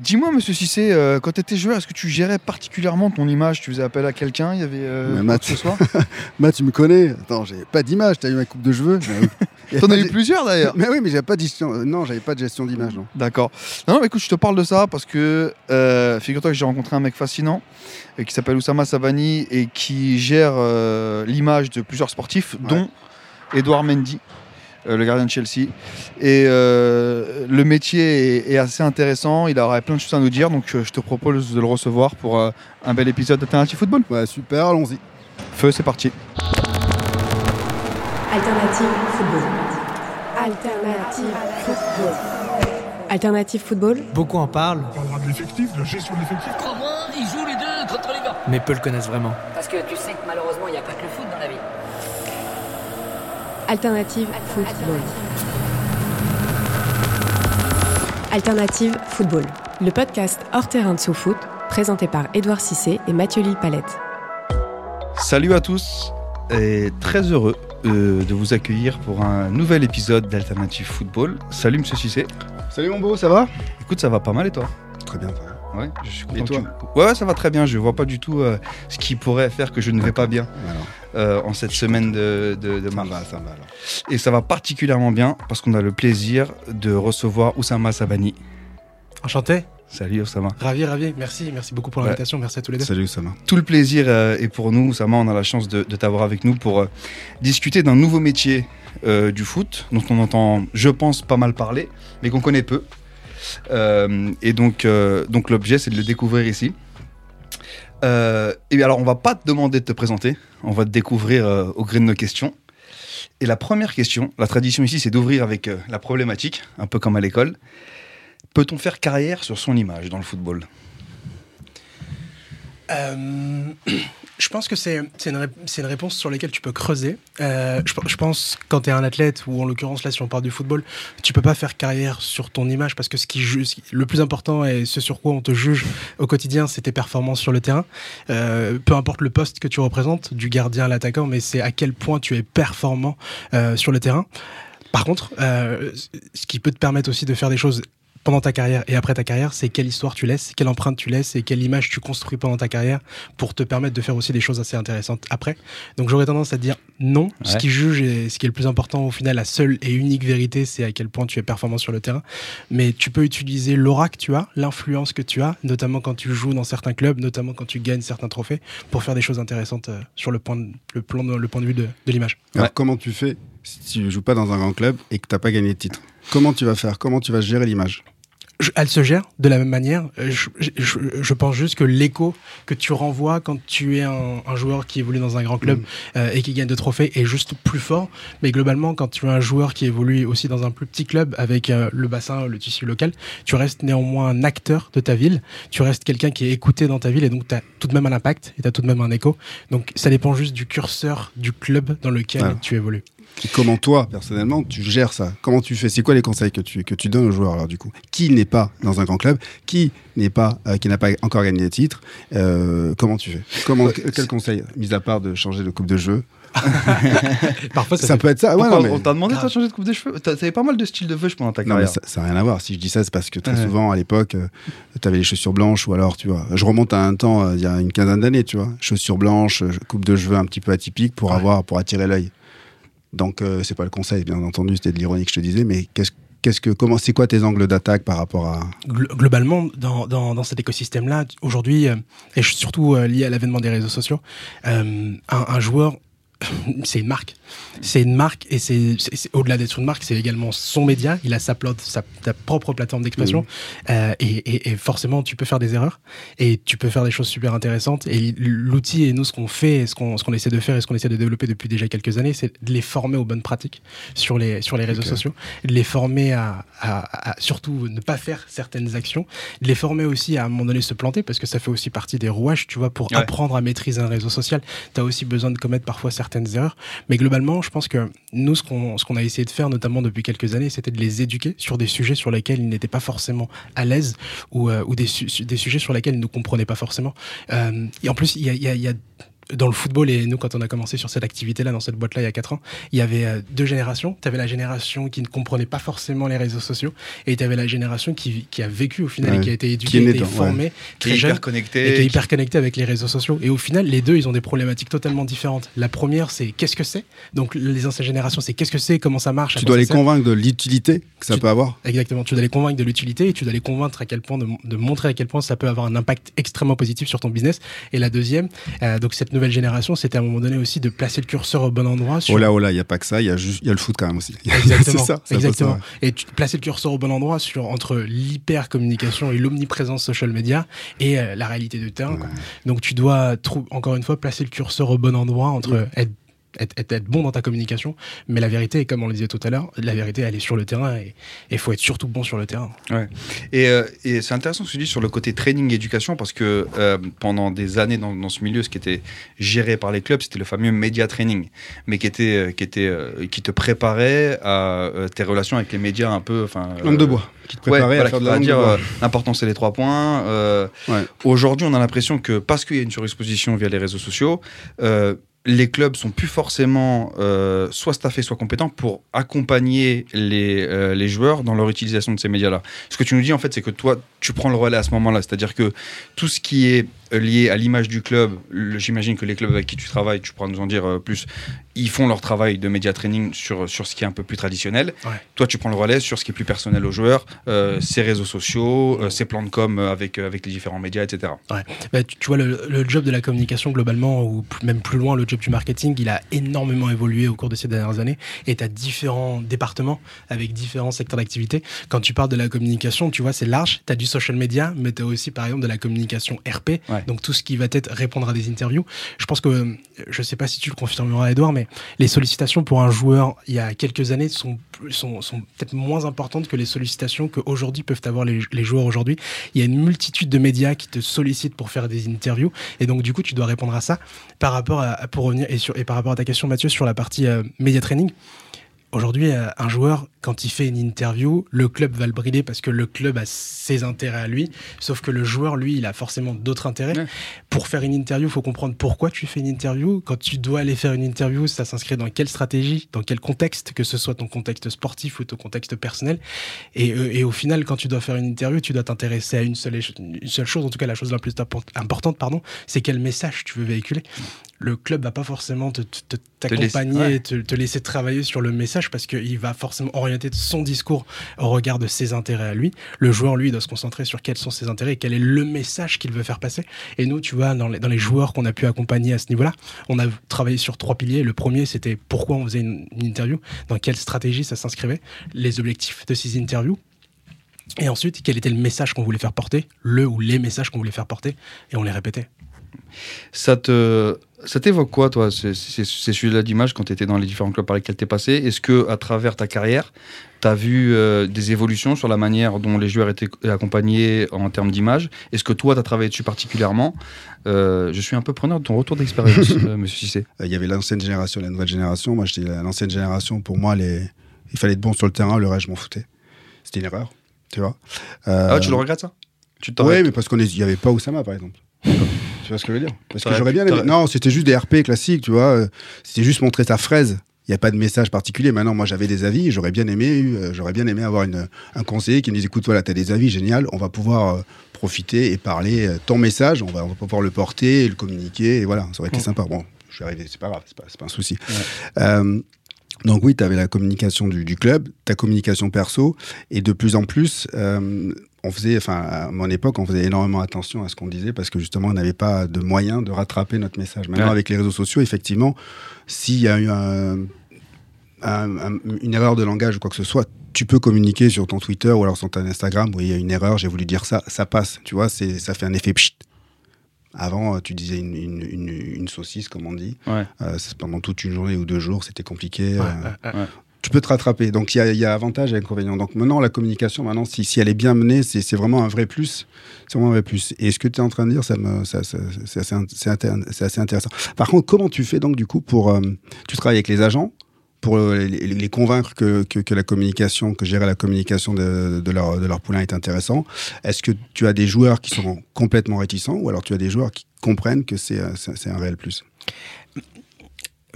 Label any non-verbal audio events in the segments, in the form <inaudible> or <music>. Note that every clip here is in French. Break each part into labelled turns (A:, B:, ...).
A: Dis-moi, monsieur Cissé, euh, quand tu étais joueur, est-ce que tu gérais particulièrement ton image? Tu faisais appel à quelqu'un Il y avait euh,
B: Matt,
A: ce soit? <laughs>
B: Matt, tu me connais. Attends, j'ai pas d'image. T'as eu ma coupe de cheveux? <laughs>
A: T'en as eu plusieurs d'ailleurs. <laughs>
B: Mais oui, mais j'avais pas de gestion. euh, Non, j'avais pas de gestion d'image. Non.
A: D'accord. Non, non, mais écoute, je te parle de ça parce que euh, figure-toi que j'ai rencontré un mec fascinant euh, qui s'appelle Oussama Savani et qui gère l'image de plusieurs sportifs,
B: Ouais.
A: dont Edouard Mendy, le gardien de Chelsea. Et euh, le métier est, est assez intéressant. Il aurait plein de choses à nous dire, donc euh, je te propose de le recevoir pour euh, un bel épisode d'Alternative Football.
B: Ouais, super. Allons-y.
A: Feu, c'est parti.
C: Alternative football. Alternative football. Alternative football.
D: Beaucoup en parlent,
E: On parlera de l'effectif, de la gestion de l'effectif.
F: Comment ils jouent les deux contre les gars
D: mais peu le connaissent vraiment.
F: Parce que tu sais que malheureusement, il n'y a pas que le foot dans la vie.
C: Alternative football. Alternative football. Le podcast hors terrain de sous-foot, présenté par Édouard Cissé et Mathieu Lille-Palette.
A: Salut à tous et très heureux euh, de vous accueillir pour un nouvel épisode d'Alternative Football. Salut Monsieur Cissé.
B: Salut mon beau, ça va?
A: Écoute, ça va pas mal et toi?
B: Très bien. ça va.
A: Ouais, je suis
B: Et
A: content.
B: toi
A: que tu- Ouais, ça va très bien. Je vois pas du tout euh, ce qui pourrait faire que je ne vais pas bien euh, en cette semaine de, de, de
B: ça
A: mars.
B: va, ça va alors.
A: Et ça va particulièrement bien parce qu'on a le plaisir de recevoir Oussama Sabani.
D: Enchanté,
A: Salut Oussama.
D: ravi, ravi. Merci, merci beaucoup pour
A: Ouais.
D: l'invitation. Merci à tous les deux.
B: Salut Oussama.
A: Tout le plaisir euh, est pour nous, Oussama. On a la chance de, de t'avoir avec nous pour euh, discuter d'un nouveau métier euh, du foot dont on entend, je pense, pas mal parler, mais qu'on connaît peu. Euh, et donc, euh, donc l'objet, c'est de le découvrir ici. Euh, et bien alors, on va pas te demander de te présenter, on va te découvrir au gré de nos questions. Et la première question, la tradition ici, c'est d'ouvrir avec la problématique, un peu comme à l'école. Peut-on faire carrière sur son image dans le football? <clears throat>
D: je pense que c'est une, une réponse sur laquelle tu peux creuser. Euh, je, pe- je pense quand tu es un athlète, ou en l'occurrence là si on parle du football, tu peux pas faire carrière sur ton image parce que ce qui juge, le plus important et ce sur quoi on te juge au quotidien, c'est tes performances sur le terrain. Euh, peu importe le poste que tu représentes, du gardien à l'attaquant, mais c'est à quel point tu es performant euh, sur le terrain. Par contre, euh, ce qui peut te permettre aussi de faire des choses pendant ta carrière et après ta carrière, c'est quelle histoire tu laisses, quelle empreinte tu laisses et quelle image tu construis pendant ta carrière pour te permettre de faire aussi des choses assez intéressantes après. Donc j'aurais tendance à te dire non. Ce qui juge et ce qui est le plus important au final, la seule et unique vérité, c'est à quel point tu es performant sur le terrain. Mais tu peux utiliser l'aura que tu as, l'influence que tu as, notamment quand tu joues dans certains clubs, notamment quand tu gagnes certains trophées, pour faire des choses intéressantes euh, sur le point de, le plan, le point de vue de, de l'image.
B: Alors,
A: Ouais.
B: comment tu fais si tu joues pas dans un grand club et que t'as pas gagné de titre? Comment tu vas faire? Comment tu vas gérer l'image?
D: Elle se gère de la même manière. Euh, Je, je- je- je pense juste que l'écho que tu renvoies quand tu es un, un joueur qui évolue dans un grand club
B: Mm.
D: euh, et qui gagne de trophées est juste plus fort. Mais globalement, quand tu es un joueur qui évolue aussi dans un plus petit club avec euh, le bassin, le tissu local, tu restes néanmoins un acteur de ta ville. Tu restes quelqu'un qui est écouté dans ta ville et donc tu as tout de même un impact et tu as tout de même un écho. Donc ça dépend juste du curseur du club dans lequel
B: Ah.
D: tu évolues.
B: Comment toi, personnellement, tu gères ça? Comment tu fais? C'est quoi les conseils que tu, que tu donnes aux joueurs alors du coup? Qui n'est pas dans un grand club? Qui n'est pas euh, qui n'a pas encore gagné des titres? Euh, Comment tu fais? Comment
A: Ouais,
B: Quel conseil, mis à part de changer de coupe de jeu <laughs>
D: Parfois, ça,
B: Ça,
D: fait-
B: peut être ça. Ouais, non, mais-
A: On t'a demandé de changer de coupe de cheveux? T'avais pas mal de styles de cheveux pendant ta
B: Non, mais
A: carrière.
B: ça n'a rien à voir. Si je dis ça, c'est parce que très
A: Ouais.
B: souvent, à l'époque, tu avais les chaussures blanches ou alors, tu vois, je remonte à un temps, euh, il y a une quinzaine d'années, tu vois, chaussures blanches, euh, coupe de cheveux un petit peu atypique pour
A: Ouais.
B: avoir, pour attirer l'œil. Donc, euh, c'est pas le conseil, bien entendu, c'était de l'ironie que je te disais, mais qu'est-ce que, comment, c'est quoi tes angles d'attaque par rapport à.
D: Glo- globalement, dans, dans, cet écosystème-là, aujourd'hui, euh, et surtout euh, lié à l'avènement des réseaux sociaux, euh, un joueur c'est une marque. C'est une marque et c'est au-delà d'être une marque, c'est également son média. Il a sa, pla- sa, sa propre plateforme d'expression Euh, et, et- et forcément, tu peux faire des erreurs et tu peux faire des choses super intéressantes. Et l'outil et nous, ce qu'on fait, ce qu'on ce qu'on essaie de faire et ce qu'on essaie de développer depuis déjà quelques années, c'est de les former aux bonnes pratiques sur les sur les réseaux sociaux, de les former à, à- à surtout ne pas faire certaines actions, de les former aussi à, à un moment donné se planter parce que ça fait aussi partie des rouages, tu vois, pour
A: Ouais.
D: apprendre à maîtriser un réseau social. Tu as aussi besoin de commettre parfois certaines erreurs. Mais globalement, je pense que nous, ce qu'on a essayé de faire, notamment depuis quelques années, c'était de les éduquer sur des sujets sur lesquels ils n'étaient pas forcément à l'aise ou, euh, ou des, su- des sujets sur lesquels ils ne comprenaient pas forcément. Euh, et en plus, il y a, y y a dans le football, et nous, quand on a commencé sur cette activité-là, dans cette boîte-là, il y a 4 ans, il y avait euh, deux générations. Tu avais la génération qui ne comprenait pas forcément les réseaux sociaux, et tu avais la génération qui, qui a vécu au final
B: Ouais.
D: et qui a été
B: Qui est
D: éduquée, qui
B: ouais.
D: formée
A: Qui
D: très
A: est
D: jeune
A: hyper connecté.
D: et qui est hyper connecté avec les réseaux sociaux. Et au final, les deux, ils ont des problématiques totalement différentes. La première, c'est qu'est-ce que c'est? Donc, les anciennes générations, c'est qu'est-ce que c'est, comment ça marche?
B: Tu dois les
D: sert?
B: convaincre de l'utilité que ça
D: Tu-
B: peut avoir?
D: Exactement. Tu dois les convaincre de l'utilité et tu dois les convaincre à quel point de, de montrer à quel point ça peut avoir un impact extrêmement positif sur ton business. Et la deuxième, euh, donc cette nouvelle génération, c'était à un moment donné aussi de placer le curseur au bon endroit. Sur...
B: Oh là, oh là, il n'y a pas que ça, il y, a juste- y a le foot quand même aussi. <laughs>
D: Exactement.
B: ça
D: Et tu placer le curseur au bon endroit sur entre l'hyper communication et l'omniprésence social media et euh, la réalité du terrain. Donc tu dois encore une fois placer le curseur au bon endroit entre être, être, être- être bon dans ta communication, mais la vérité, comme on le disait tout à l'heure, la vérité elle est sur le terrain et il faut être surtout bon sur le terrain.
A: Et, euh, et c'est intéressant ce que tu dis sur le côté training éducation parce que euh, pendant des années dans, dans ce milieu, ce qui était géré par les clubs, c'était le fameux média training, mais qui était, euh, qui était, euh, qui te préparait à euh, tes relations avec les médias un peu, enfin.
B: Langue de bois, qui te
A: Ouais,
B: préparait
A: voilà,
B: à faire de la de bois.
A: l'important c'est les trois points. euh,
B: Ouais.
A: Aujourd'hui, on a l'impression que parce qu'il y a une surexposition via les réseaux sociaux, euh, les clubs sont plus forcément euh, soit staffés, soit compétents pour accompagner les, euh, les joueurs dans leur utilisation de ces médias-là. Ce que tu nous dis en fait, c'est que toi, tu prends le relais à ce moment-là, c'est-à-dire que tout ce qui est euh, lié à l'image du club, j'imagine que les clubs avec qui tu travailles, tu pourras nous en dire euh, plus, ils font leur travail de média training sur, sur ce qui est un peu plus traditionnel.
D: Ouais.
A: Toi, tu prends le relais sur ce qui est plus personnel aux joueurs, euh, ses réseaux sociaux, euh, ses plans de com avec, avec les différents médias, etc.
D: Bah, tu, tu vois, le, le job de la communication globalement, ou même plus loin, le job du marketing, il a énormément évolué au cours de ces dernières années. Et tu as différents départements avec différents secteurs d'activité. Quand tu parles de la communication, tu vois, c'est large. Tu as du social media, mais tu as aussi, par exemple, de la communication RP.
A: Ouais.
D: Donc tout ce qui va être répondre à des interviews. Je pense que, je sais pas si tu le confirmeras, Edouard, mais les sollicitations pour un joueur il y a quelques années sont, sont, peut-être moins importantes que les sollicitations qu'aujourd'hui peuvent avoir les, les joueurs aujourd'hui. Il y a une multitude de médias qui te sollicitent pour faire des interviews. Et donc, du coup, tu dois répondre à ça par rapport à, pour revenir et, sur, et par rapport à ta question, Mathieu, sur la partie euh, média training. Aujourd'hui, euh, un joueur, quand il fait une interview, le club va le brider parce que le club a ses intérêts à lui. Sauf que le joueur, lui, il a forcément d'autres intérêts.
A: Ouais.
D: Pour faire une interview, il faut comprendre pourquoi tu fais une interview. Quand tu dois aller faire une interview, ça s'inscrit dans quelle stratégie, dans quel contexte, que ce soit ton contexte sportif ou ton contexte personnel. Et, euh, et au final, quand tu dois faire une interview, tu dois t'intéresser à une seule, éche- une seule chose, en tout cas la chose la plus import- importante, pardon, c'est quel message tu veux véhiculer. Le club va pas forcément te- te- te- t'accompagner,
A: ouais.
D: te, te laisser travailler sur le message parce qu'il va forcément orienter son discours au regard de ses intérêts à lui. Le joueur, lui, doit se concentrer sur quels sont ses intérêts et quel est le message qu'il veut faire passer. Et nous, tu vois, dans les, dans les joueurs qu'on a pu accompagner à ce niveau-là, on a travaillé sur trois piliers. Le premier, c'était pourquoi on faisait une, une interview, dans quelle stratégie ça s'inscrivait, les objectifs de ces interviews. Et ensuite, quel était le message qu'on voulait faire porter, le ou les messages qu'on voulait faire porter, et on les répétait.
A: Ça te, ça t'évoque quoi, toi, ces, ces, ces sujets-là d'image quand tu étais dans les différents clubs par lesquels tu es passé? Est-ce que à travers ta carrière, tu as vu euh, des évolutions sur la manière dont les joueurs étaient accompagnés en termes d'image? Est-ce que toi, tu as travaillé dessus particulièrement? Euh, Je suis un peu preneur de ton retour d'expérience, <laughs> euh, monsieur Cissé.
B: Il y avait l'ancienne génération et la nouvelle génération. Moi, j'étais la- l'ancienne génération. Pour moi, les... il fallait être bon sur le terrain. Le reste, je m'en foutais. C'était une erreur, tu vois.
A: Ah, tu le regrettes, ça?
B: Oui, mais parce qu'il n'y avait pas Oussama, par exemple. <laughs> tu vois ce que je veux dire Parce que j'aurais bien aimé. Non, c'était juste des RP classiques, tu vois. C'était juste montrer sa fraise. Il n'y a pas de message particulier. Maintenant, moi, j'avais des avis. J'aurais bien aimé, euh, j'aurais bien aimé avoir une, un conseiller qui me dise écoute, voilà, tu as des avis, génial. On va pouvoir euh, profiter et parler euh, ton message. On va, on va pouvoir le porter, le communiquer. Et voilà, ça aurait été
D: Mm.
B: sympa. Bon, je suis arrivé, c'est pas grave, c'est pas, pas un souci. Donc oui, tu avais la communication du, du club, ta communication perso, et de plus en plus, on faisait, enfin, à mon époque, on faisait énormément attention à ce qu'on disait parce que justement, on n'avait pas de moyen de rattraper notre message. Maintenant,
A: Ouais.
B: avec les réseaux sociaux, effectivement, s'il y a eu un- un- un- une erreur de langage ou quoi que ce soit, tu peux communiquer sur ton Twitter ou alors sur ton Instagram où il y a une erreur, j'ai voulu dire ça, ça passe. Tu vois, c'est, ça fait un effet pchit. Avant, euh, tu disais une, une- une- une saucisse, comme on dit.
A: Ouais.
B: Euh, pendant toute une journée ou deux jours, c'était compliqué.
D: Ouais,
B: euh,
D: ouais, ouais.
B: Tu peux te rattraper. Donc il y a, y avantage et inconvénient. Donc maintenant, la communication, maintenant, si, elle est bien menée, c'est vraiment un vrai plus. C'est vraiment un vrai plus. Et ce que tu es en train de dire, ça me, ça, ça- c'est assez, intéressant. Par contre, comment tu fais donc du coup pour... euh, tu travailles avec les agents pour euh, les, convaincre que, que, la communication, que gérer la communication de, leur, de leur poulain est intéressant? Est-ce que tu as des joueurs qui sont complètement réticents ou alors tu as des joueurs qui comprennent que c'est euh, un réel plus?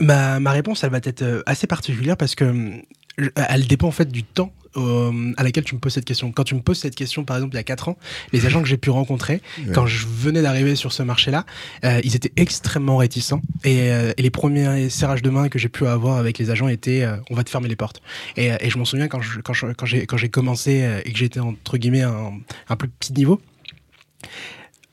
D: Ma, ma réponse, elle va être euh, assez particulière parce que je- elle dépend en fait du temps euh, à laquelle tu me poses cette question. Quand tu me poses cette question, par exemple, il y a 4 ans, les agents que j'ai pu rencontrer, quand je venais d'arriver sur ce marché-là, euh, ils étaient extrêmement réticents. Et, euh, et les premiers serrages de main que j'ai pu avoir avec les agents étaient euh, on va te fermer les portes. Et, euh, et je m'en souviens quand je- quand je- quand j'ai commencé euh, et que j'étais entre guillemets un, un plus petit niveau.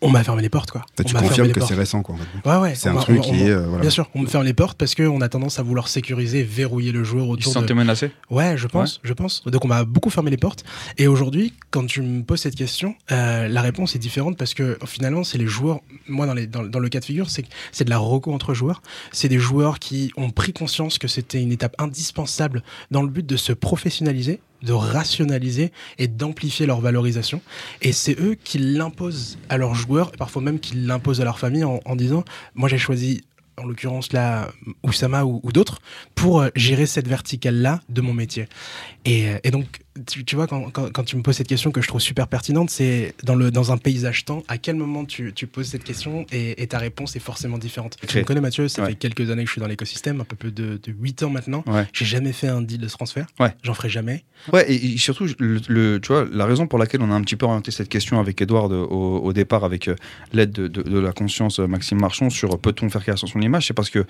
D: On m'a fermé les portes, quoi.
B: Tu
D: On m'a fermé
B: confirmes que c'est récent, quoi. en fait.
D: Ouais, ouais.
B: C'est un truc
D: on-
B: qui
D: on-
B: est... euh, voilà.
D: Bien sûr, on me ferme les portes parce qu'on a tendance à vouloir sécuriser, verrouiller le joueur
A: Ils se
D: autour de.
A: sentaient menacés?
D: Ouais, je pense, je pense. Donc on m'a beaucoup fermé les portes. Et aujourd'hui, quand tu me poses cette question, euh, la réponse est différente parce que finalement, c'est les joueurs. Moi, dans, les, dans, dans le cas de figure, c'est que c'est de la reco entre joueurs. C'est des joueurs qui ont pris conscience que c'était une étape indispensable dans le but de se professionnaliser, de rationaliser et d'amplifier leur valorisation. Et c'est eux qui l'imposent à leurs joueurs, et parfois même qui l'imposent à leur famille en, disant Moi, j'ai choisi, en l'occurrence là, Oussama ou, ou d'autres, pour euh, gérer cette verticale-là de mon métier. Et donc, tu, tu vois, quand, quand- quand tu me poses cette question que je trouve super pertinente, c'est dans, le, dans un paysage temps, à quel moment tu, tu poses cette question et, et ta réponse est forcément différente. Tu
A: Ok.
D: me connais, Mathieu, ça
A: Ouais.
D: fait quelques années que je suis dans l'écosystème, un peu plus de, de 8 ans maintenant.
A: Ouais.
D: J'ai jamais fait un deal de transfert.
A: Ouais.
D: J'en ferai jamais.
A: Ouais, et, et surtout, le, le- tu vois, la raison pour laquelle on a un petit peu orienté cette question avec Edouard au, au départ, avec euh, l'aide de, de- de la conscience euh, Maxime Marchand sur euh, peut-on faire création son image, c'est parce que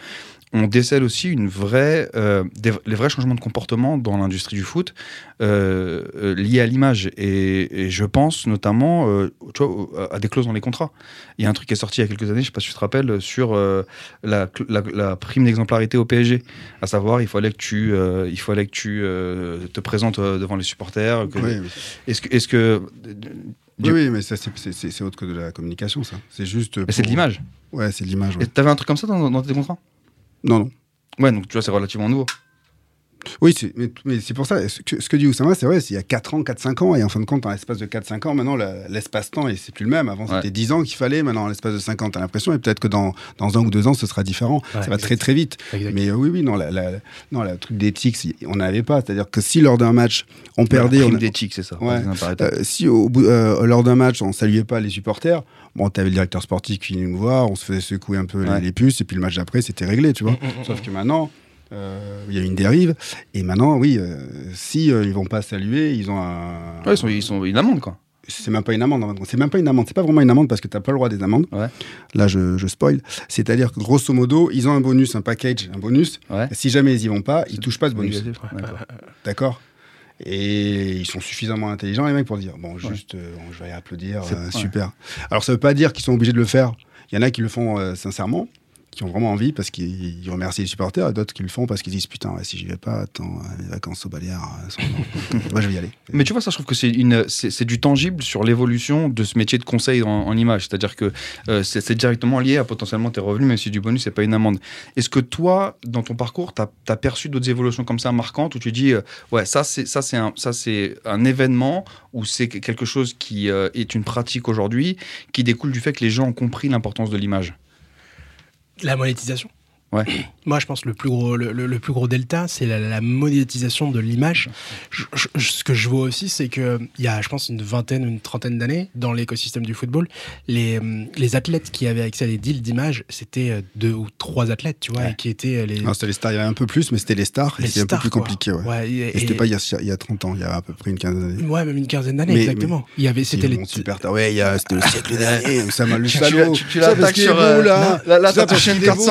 A: on décèle aussi une vraie, euh, des- les vrais changements de comportement dans l'industrie du foot euh, euh, liés à l'image. Et, et je pense notamment euh, tu vois, au- à des clauses dans les contrats. Il y a un truc qui est sorti il y a quelques années, je sais pas si tu te rappelles, sur euh, la, la- la prime d'exemplarité au PSG. À savoir, il fallait que tu, euh, il fallait que tu euh, te présentes euh, devant les supporters. que-
B: Oui, oui.
A: Est-ce que, est-ce que
B: Oui, oui, mais c'est- autre que de la communication, ça. C'est juste.
A: Mais c'est de
B: pour-
A: l'image.
B: Ouais, c'est de l'image. ouais.
A: Et T'avais un truc comme ça dans, dans tes contrats?
B: Non, non.
A: Ouais, donc tu vois, c'est relativement nouveau.
B: Oui, mais, mais c'est pour ça. Ce que, ce que dit Oussama, c'est vrai, il y a 4 ans, 4-5 ans, et en fin de compte, en l'espace de 4-5 ans, maintenant, l'espace-temps, et c'est plus le même. Avant,
A: Ouais.
B: c'était 10 ans qu'il fallait, maintenant, en l'espace de 5 ans, t'as l'impression, et peut-être que dans, dans un ou deux ans, ce sera différent.
D: Ouais,
B: ça va
D: exact.
B: très, très vite.
D: Exact.
B: Mais euh, oui, oui, non, la, la, non, la truc d'éthique, on n'avait pas. C'est-à-dire que si lors d'un match, on perdait. On
A: d'éthique, c'est ça.
B: Ouais. Euh, si au bout, euh, lors d'un match, on saluait pas les supporters, bon, t'avais le directeur sportif qui venait nous voir, on se faisait secouer un peu les- puces, et puis le match d'après, c'était réglé, tu vois.
D: Mm,
B: Sauf que maintenant, euh, il y a une dérive, et maintenant, oui, euh, si euh, ils vont pas saluer, ils ont un.
A: Ouais, ils sont, ils sont une amende, quoi.
B: C'est même pas une amende. C'est même pas une amende. C'est pas vraiment une amende parce que t'as pas le droit des amendes.
A: Ouais.
B: Là, je, je spoil. C'est-à-dire que grosso modo, ils ont un bonus, un package, un bonus.
A: Ouais.
B: Si jamais ils y vont pas, ils touchent pas ce bonus.
A: D'accord.
B: Et ils sont suffisamment intelligents, les mecs, pour dire bon, juste, euh, je vais applaudir, euh, super. Alors, ça veut pas dire qu'ils sont obligés de le faire. Il y en a qui le font sincèrement, qui ont vraiment envie parce qu'ils ils remercient les supporters, et d'autres qui le font parce qu'ils disent putain, ouais, si j'y vais pas, attends, euh, les vacances au Baleares, euh, <laughs> moi je vais y aller.
A: Mais tu vois, ça, je trouve que c'est une, c'est c'est du tangible sur l'évolution de ce métier de conseil en, en image. C'est-à-dire que euh, c'est c'est directement lié à potentiellement tes revenus, même si du bonus, c'est pas une amende. Est-ce que toi, dans ton parcours, tu as, perçu d'autres évolutions comme ça marquantes où tu dis, euh, ouais, ça, c'est ça, c'est un, ça, c'est un événement ou c'est que- quelque chose qui euh, est une pratique aujourd'hui qui découle du fait que les gens ont compris l'importance de l'image?
D: La monétisation.
A: Ouais. <clears throat>
D: Moi, je pense que le plus gros, le, le- le plus gros delta, c'est la, la monétisation de l'image. Je- je- ce que je vois aussi, c'est qu'il y a, je pense, une vingtaine, une trentaine d'années, dans l'écosystème du football, les, hum, les athlètes qui avaient accès à des deals d'image, c'était euh, deux ou trois athlètes, tu vois,
A: Ouais.
D: et qui étaient euh, les,
B: Non, c'était les stars, il y avait un peu plus, mais c'était les stars, et
D: les
B: c'est un peu plus
D: quoi.
B: compliqué. Ouais.
D: Ouais, et-
B: Et c'était
D: et-
B: pas il y, a, il y a 30 ans, il y a à peu près une quinzaine d'années.
D: Ouais, même une quinzaine d'années,
B: Mais-
D: exactement. Il y avait, c'était les.
B: super tard. Ouais, il y a- c'était le siècle <laughs> dernier, ça m'a le
A: tu-
B: salaud.
A: tu- l'attaques sur,
B: beau,
A: euh,
B: là.
A: là- là, une
B: qu'il est
A: carte
B: beau,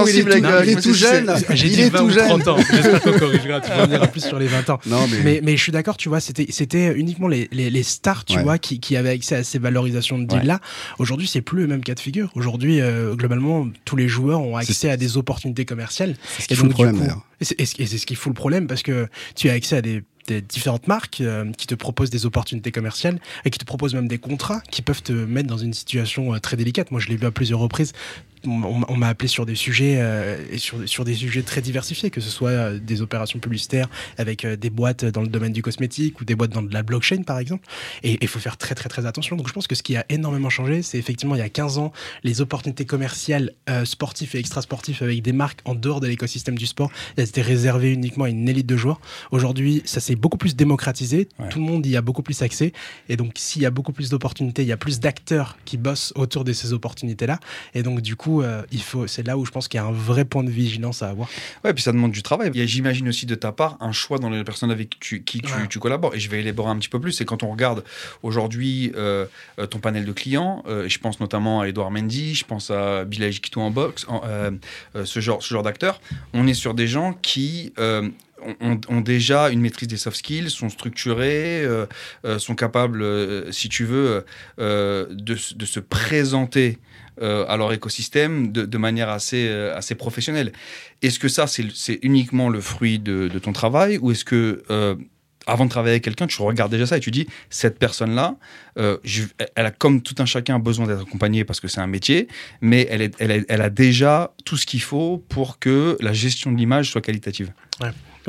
B: il est tout
A: me
B: jeune. <laughs>
D: J'ai
B: Il
D: dit
B: est
D: 20
B: tout
D: ou
B: jeune.
D: 30 ans. J'espère qu'on corrigera. Tu reviendras plus sur les 20 ans.
B: Non, mais,
D: Mais, mais je suis d'accord, tu vois, c'était, c'était uniquement les, les, les stars, tu
B: Ouais.
D: vois, qui, qui avaient accès à ces valorisations de deal-là. Aujourd'hui, c'est plus le même cas de figure. Aujourd'hui, euh, globalement, tous les joueurs ont accès à des opportunités commerciales.
B: c'est ce qui
D: Et
B: fout le
D: donc, du
B: problème
D: coup,
B: d'ailleurs.
D: Et c'est, ce qui fout le problème parce que tu as accès à des, des différentes marques euh, qui te proposent des opportunités commerciales et qui te proposent même des contrats qui peuvent te mettre dans une situation euh, très délicate. Moi, je l'ai vu à plusieurs reprises. On, m'a appelé sur des sujets euh, et sur, sur des sujets très diversifiés, que ce soit euh, des opérations publicitaires avec euh, des boîtes dans le domaine du cosmétique ou des boîtes dans de la blockchain, par exemple. Et il faut faire très très très attention. Donc je pense que ce qui a énormément changé, c'est effectivement il y a 15 ans, les opportunités commerciales euh, sportives et extrasportives avec des marques en dehors de l'écosystème du sport, elles étaient réservées uniquement à une élite de joueurs. Aujourd'hui, ça s'est beaucoup plus démocratisé,
A: Ouais.
D: tout le monde y a beaucoup plus accès. Et donc s'il y a beaucoup plus d'opportunités, il y a plus d'acteurs qui bossent autour de ces opportunités-là. Et donc du coup, euh, il faut, c'est là où je pense qu'il y a un vrai point de vigilance à avoir.
A: Ouais, puis ça demande du travail. Il y a, j'imagine aussi de ta part un choix dans les personnes avec qui tu, qui tu,
D: Ouais.
A: tu collabores. Et je vais élaborer un petit peu plus. C'est quand on regarde aujourd'hui euh, ton panel de clients, euh, je pense notamment à Edouard Mendy, je pense à Bilal Kito en boxe, en, euh, ce genre, ce genre d'acteurs. On est sur des gens qui ont, ont déjà une maîtrise des soft skills, sont structurés, euh, euh, sont capables, euh, si tu veux, de se présenter euh, à leur écosystème de, manière assez, euh, assez professionnelle. Est-ce que ça, c'est uniquement le fruit de, ton travail ou est-ce que, euh, avant de travailler avec quelqu'un, tu regardes déjà ça et tu dis, cette personne-là, elle a comme tout un chacun besoin d'être accompagnée parce que c'est un métier, mais elle, a déjà tout ce qu'il faut pour que la gestion de l'image soit qualitative.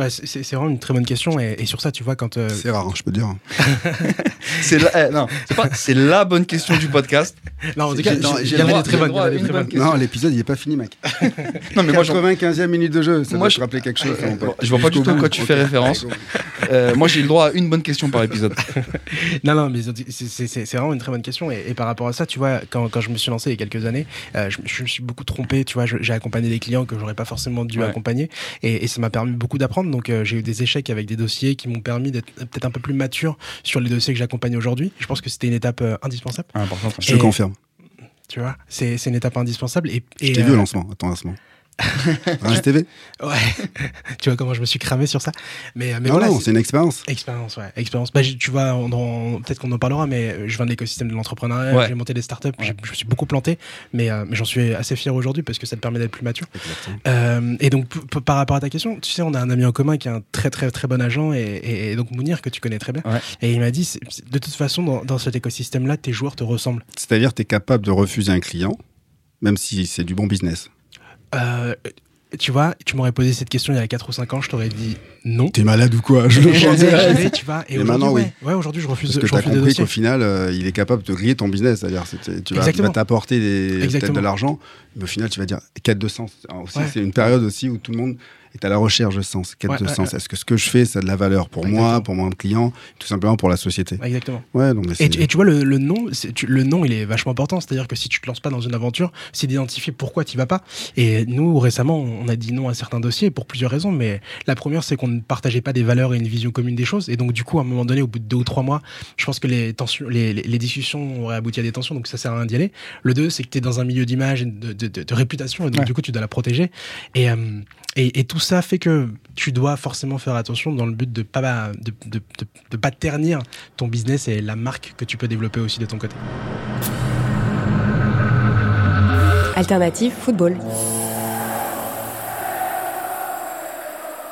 D: C'est, vraiment une très bonne question. Et, et sur ça, tu vois, quand. euh,
B: C'est rare, hein, je peux dire. <laughs>
A: C'est la, eh, non, c'est pas- la bonne question du podcast. <laughs>
D: non, en tout cas,
A: J'ai-
D: des très bonnes.
B: Non, l'épisode, il est pas fini, mec. <laughs>
A: Non, mais moi, j'en-
B: 95e minute de jeu, ça
A: Moi,
B: doit
A: je-
B: te rappeler quelque chose. mon pote.
A: je vois pas du tout à quoi tu fais référence. euh, moi, j'ai le droit à une bonne question par épisode.
D: Non, non, mais c'est- vraiment une très bonne question. Et, et par rapport à ça, tu vois, quand, quand je me suis lancé il y a quelques années, euh, je, je me suis beaucoup trompé. Tu vois, je- j'ai accompagné des clients que j'aurais pas forcément dû
A: Ouais.
D: accompagner. Et, et ça m'a permis beaucoup d'apprendre. Donc, euh, j'ai eu des échecs avec des dossiers qui m'ont permis d'être peut-être un peu plus mature sur les dossiers que j'accompagne aujourd'hui. Je pense que c'était une étape euh, indispensable.
A: Important.
B: Je te confirme.
D: Tu vois, c'est une étape indispensable. Et,
B: Je
D: et,
B: t'ai vu
D: euh,
B: au lancement, à ton lancement. <laughs> Range TV
D: Ouais, <laughs> tu vois comment je me suis cramé sur ça. Mais, mais
B: Non,
D: voilà,
B: non,
D: c'est-
B: une expérience.
D: Expérience, ouais. Expérience. Bah, tu vois, on- on- peut-être qu'on en parlera, mais je viens de l'écosystème de l'entrepreneuriat,
A: Ouais.
D: j'ai monté des startups,
A: Ouais.
D: j'ai- je me suis beaucoup planté, mais, euh, mais j'en suis assez fier aujourd'hui parce que ça te permet d'être plus mature. Euh, et donc, par rapport à ta question, tu sais, on a un ami en commun qui est un très très très bon agent, et, et- et donc Mounir, que tu connais très bien.
A: Ouais.
D: Et il m'a dit, c'est- c'est- de toute façon, dans, dans cet écosystème-là, tes joueurs te ressemblent.
B: C'est-à-dire, tu es capable de refuser un client, même si c'est du bon business.
D: Euh, tu vois, tu m'aurais posé cette question il y a 4 ou 5 ans, je t'aurais dit non.
B: T'es malade ou quoi <laughs> Je le
D: tu vois. Et
B: Mais
D: aujourd'hui,
B: maintenant, oui.
D: ouais. Ouais, aujourd'hui, je refuse,
B: Parce que
D: je
B: tu as
D: refuse des
B: compris qu'au final, euh, il est capable de griller ton business. C'est-à-dire, c'est- tu vas, il
D: Exactement.
B: va t'apporter des- peut-être de l'argent, mais au final, tu vas dire quête de sens. Alors aussi,
D: Ouais.
B: C'est une période aussi où tout le monde est à la recherche de sens, quête
D: Ouais,
B: de
D: ouais,
B: sens.
D: ouais.
B: Est-ce que ce que je fais, ça a de la valeur pour moi, pour mon client, tout simplement pour la société?
D: Exactement.
B: Ouais, donc
D: Et, tu- et tu vois, le, le nom, tu- le nom, il est vachement important. C'est-à-dire que si tu te lances pas dans une aventure, c'est d'identifier pourquoi tu vas pas. Et nous, récemment, on a dit non à certains dossiers pour plusieurs raisons. Mais la première, c'est qu'on ne partageait pas des valeurs et une vision commune des choses. Et donc, du coup, à un moment donné, au bout de deux ou trois mois, je pense que les, tensions, les, les- les discussions auraient abouti à des tensions. Donc, ça sert à rien d'y aller. Le deux, c'est que tu es dans un milieu d'image et de, de- de- de réputation. Et donc, du coup, tu dois la protéger. Et, euh, et, et tout ça fait que tu dois forcément faire attention dans le but de pas, de pas ternir ton business et la marque que tu peux développer aussi de ton côté.
C: Alternative football.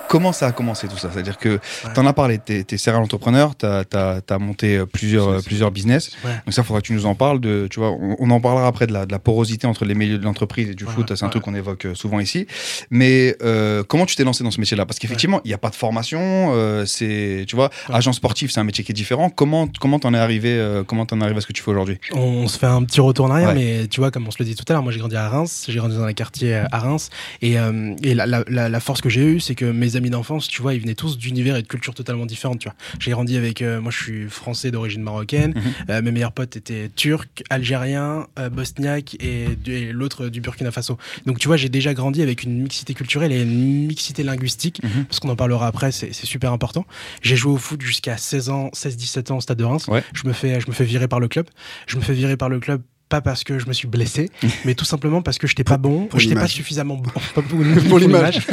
A: Comment ça a commencé tout ça? C'est-à-dire que tu en as parlé, tu es, serial entrepreneur, tu as, monté euh, plusieurs, euh, plusieurs business.
D: Ouais.
A: Donc ça, il faudra que tu nous en parles. De, tu vois, on, on en parlera après de la, de la porosité entre les milieux de l'entreprise et du
D: Ouais,
A: foot. C'est un
D: ouais.
A: truc qu'on évoque euh, souvent ici. Mais euh, comment tu t'es lancé dans ce métier-là? Parce qu'effectivement, il n'y a pas de formation. euh, c'est, tu vois,
D: Ouais.
A: agent sportif, c'est un métier qui est différent. Comment comment t'en es arrivé euh, Comment t'en es à ce que tu fais aujourd'hui?
D: On se fait un petit retour en arrière,
A: Ouais.
D: mais tu vois, comme on se le dit tout à l'heure, moi j'ai grandi à Reims, j'ai grandi dans un quartier à Reims, et, et la- la force que j'ai eue, c'est que mes amis d'enfance, tu vois, ils venaient tous d'univers et de cultures totalement différentes, tu vois. J'ai grandi avec, euh, moi je suis français d'origine marocaine,
A: Mhm.
D: euh, mes meilleurs potes étaient turcs, algériens, euh, bosniaques et, et l'autre du Burkina Faso. Donc tu vois, j'ai déjà grandi avec une mixité culturelle et une mixité linguistique,
A: Mhm.
D: parce qu'on en parlera après, c'est c'est super important. J'ai joué au foot jusqu'à 16 ans, 16-17 ans au stade de Reims.
A: Ouais.
D: Je me fais, je me fais virer par le club. Je me fais virer par le club pas parce que je me suis blessé, <laughs> mais tout simplement parce que j'étais pas bon,
B: pour
D: j'étais pas suffisamment bon <laughs> <laughs> pour,
B: l'image.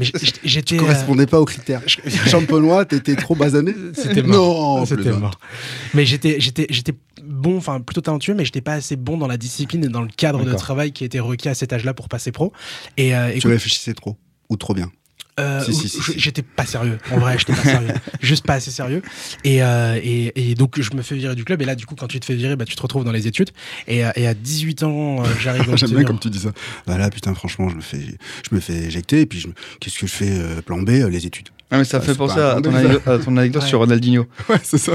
D: J'- j'étais
B: Tu
D: euh,
B: correspondais pas aux critères. Champenois, t'étais trop basané
D: C'était mort.
B: Non,
D: C'était mort. Mais j'étais, j'étais, j'étais bon, enfin plutôt talentueux, mais j'étais pas assez bon dans la discipline et dans le cadre de travail qui était requis à cet âge-là pour passer pro. Et euh,
B: Tu réfléchissais trop. Ou trop bien?
D: Euh,
B: Si, si, si,
D: je-
B: si.
D: j'étais pas sérieux. En vrai, j'étais pas sérieux. <laughs> Juste pas assez sérieux. Et, euh, et, et donc, je me fais virer du club. Et là, du coup, quand tu te fais virer, bah, tu te retrouves dans les études. Et, euh, et à 18 ans, euh, <laughs> j'arrive
B: J'aime bien comme tu dis ça. Bah là, putain, franchement, je me fais, je me fais éjecter. Et puis, je me- qu'est-ce que je fais euh, Plan B, les études.
A: Ah, mais ça
B: Ouais,
A: fait penser à ton, anecdote, à ton anecdote
D: Ouais.
A: sur Ronaldinho. <laughs>
B: Ouais, c'est ça.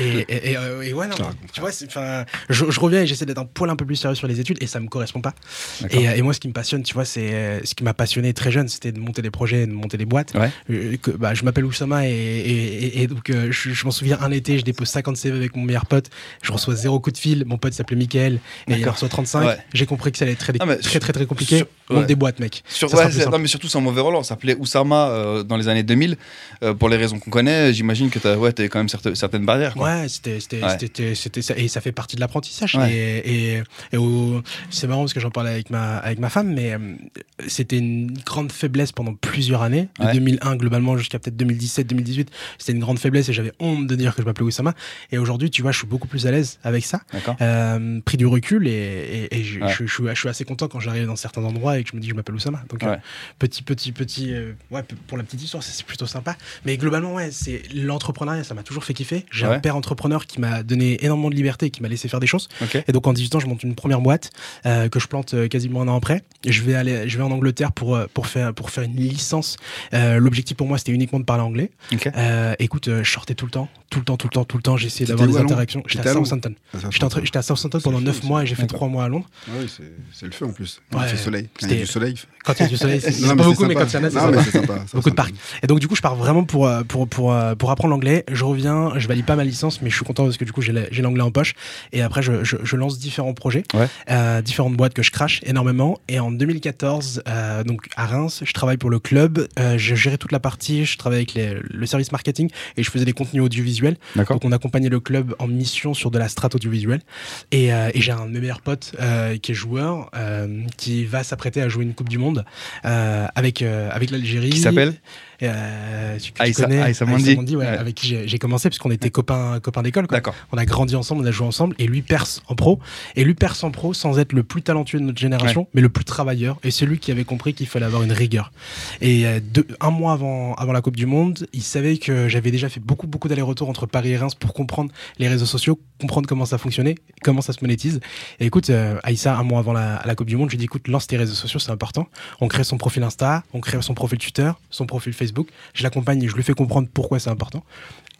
D: Et, et, et, euh, et ouais, non,
B: raconte.
D: tu vois, je, je reviens et j'essaie d'être un poil un peu plus sérieux sur les études et ça me correspond pas. Et, euh, et moi, ce qui me passionne, tu vois, c'est euh, ce qui m'a passionné très jeune, c'était de monter des projets, de monter des boîtes.
A: Ouais.
D: Euh, que, bah, je m'appelle Oussama et, et, et- et donc euh, je, je m'en souviens un été, je dépose 50 CV avec mon meilleur pote, je reçois zéro coup de fil, mon pote s'appelait Michael et il reçoit 35.
A: Ouais.
D: J'ai compris que ça allait être très,
A: Ah,
D: très, très très compliqué.
A: sur-
D: Monte des boîtes, mec.
A: Sur,
D: Ça
A: non, mais surtout, c'est un mauvais rôle. On s'appelait Oussama euh, dans les années 2000. Euh, pour les raisons qu'on connaît, j'imagine que tu as ouais, quand même certes- certaines barrières. quoi.
D: Ouais, c'était, c'était,
A: Ouais.
D: c'était, c'était ça, et ça fait partie de l'apprentissage.
A: Ouais.
D: Et, et, et au- c'est marrant parce que j'en parlais avec ma, avec ma femme, mais euh, c'était une grande faiblesse pendant plusieurs années, de
A: Ouais.
D: 2001 globalement jusqu'à peut-être 2017, 2018. C'était une grande faiblesse et j'avais honte de dire que je m'appelais Oussama. Et aujourd'hui, tu vois, je suis beaucoup plus à l'aise avec ça. Euh, pris du recul et, je,
A: Ouais.
D: je- je suis- je suis assez content quand j'arrive dans certains endroits et que je me dis que je m'appelle Oussama. Donc, euh, petit, petit, petit, ouais, pour la petite histoire, ça, c'est plutôt sympa. Mais globalement, ouais, c'est l'entrepreneuriat, ça m'a toujours fait kiffer. J'ai
A: Ouais.
D: un père entrepreneur qui m'a donné énormément de liberté et qui m'a laissé faire des choses.
A: Ok.
D: Et donc, en 18 ans, je monte une première boîte euh, que je plante euh, quasiment un an après. Et je vais aller, je vais en Angleterre pour, euh, pour, faire, pour faire une licence. Euh, L'objectif pour moi, c'était uniquement de parler anglais.
A: Ok.
D: Euh, écoute, je sortais tout le temps, tout le temps, tout le temps, tout le temps. J'essayais d'avoir des interactions. J'étais à Southampton. J'étais à Southampton pendant
B: le
D: 9
B: feu,
D: mois et j'ai fait
A: D'accord.
D: 3 mois à Londres.
B: Ah oui, c'est- le feu en plus.
D: Ouais.
B: il fait soleil. Quand il y a du soleil.
D: Quand il y a du soleil, c'est pas beaucoup, mais quand il y en a, c'est sympa. <laughs> Beaucoup de parcs. Donc du coup, je pars vraiment pour euh, pour pour euh, pour apprendre l'anglais. Je reviens, je valide pas ma licence, mais je suis content parce que du coup, j'ai la- j'ai l'anglais en poche. Et après, je, je, je lance différents projets,
A: Ouais.
D: euh, différentes boîtes que je crache énormément. Et en 2014, euh, donc à Reims, je travaille pour le club. Euh, je gérais toute la partie. Je travaillais avec les- le service marketing et je faisais des contenus audiovisuels. Donc on accompagnait le club en mission sur de la strat audiovisuelle. Et, euh, et j'ai un de mes meilleurs potes euh, qui est joueur, euh, qui va s'apprêter à jouer une Coupe du Monde euh, avec, avec l'Algérie.
A: Qui s'appelle?
D: Euh, tu, tu
A: Aïssa-
D: connais
A: Aïssa Mandi.
D: ouais,
A: Ouais.
D: avec qui j'ai commencé parce qu'on était copains copains d'école.
A: D'accord.
D: On a grandi ensemble, on a joué ensemble, et lui perce en pro. Et lui perce en pro sans être le plus talentueux de notre génération, mais le plus travailleur. Et c'est lui qui avait compris qu'il fallait avoir une rigueur. Et euh, deux- un mois avant, avant la Coupe du Monde, il savait que j'avais déjà fait beaucoup, beaucoup d'allers-retours entre Paris et Reims pour comprendre les réseaux sociaux, comprendre comment ça fonctionnait, comment ça se monétise. Et écoute, euh, Aïssa, un mois avant la, la Coupe du Monde, je lui ai dit écoute, lance tes réseaux sociaux, c'est important. On crée son profil Insta, on crée son profil Twitter, son profil Facebook. Je l'accompagne et je lui fais comprendre pourquoi c'est important.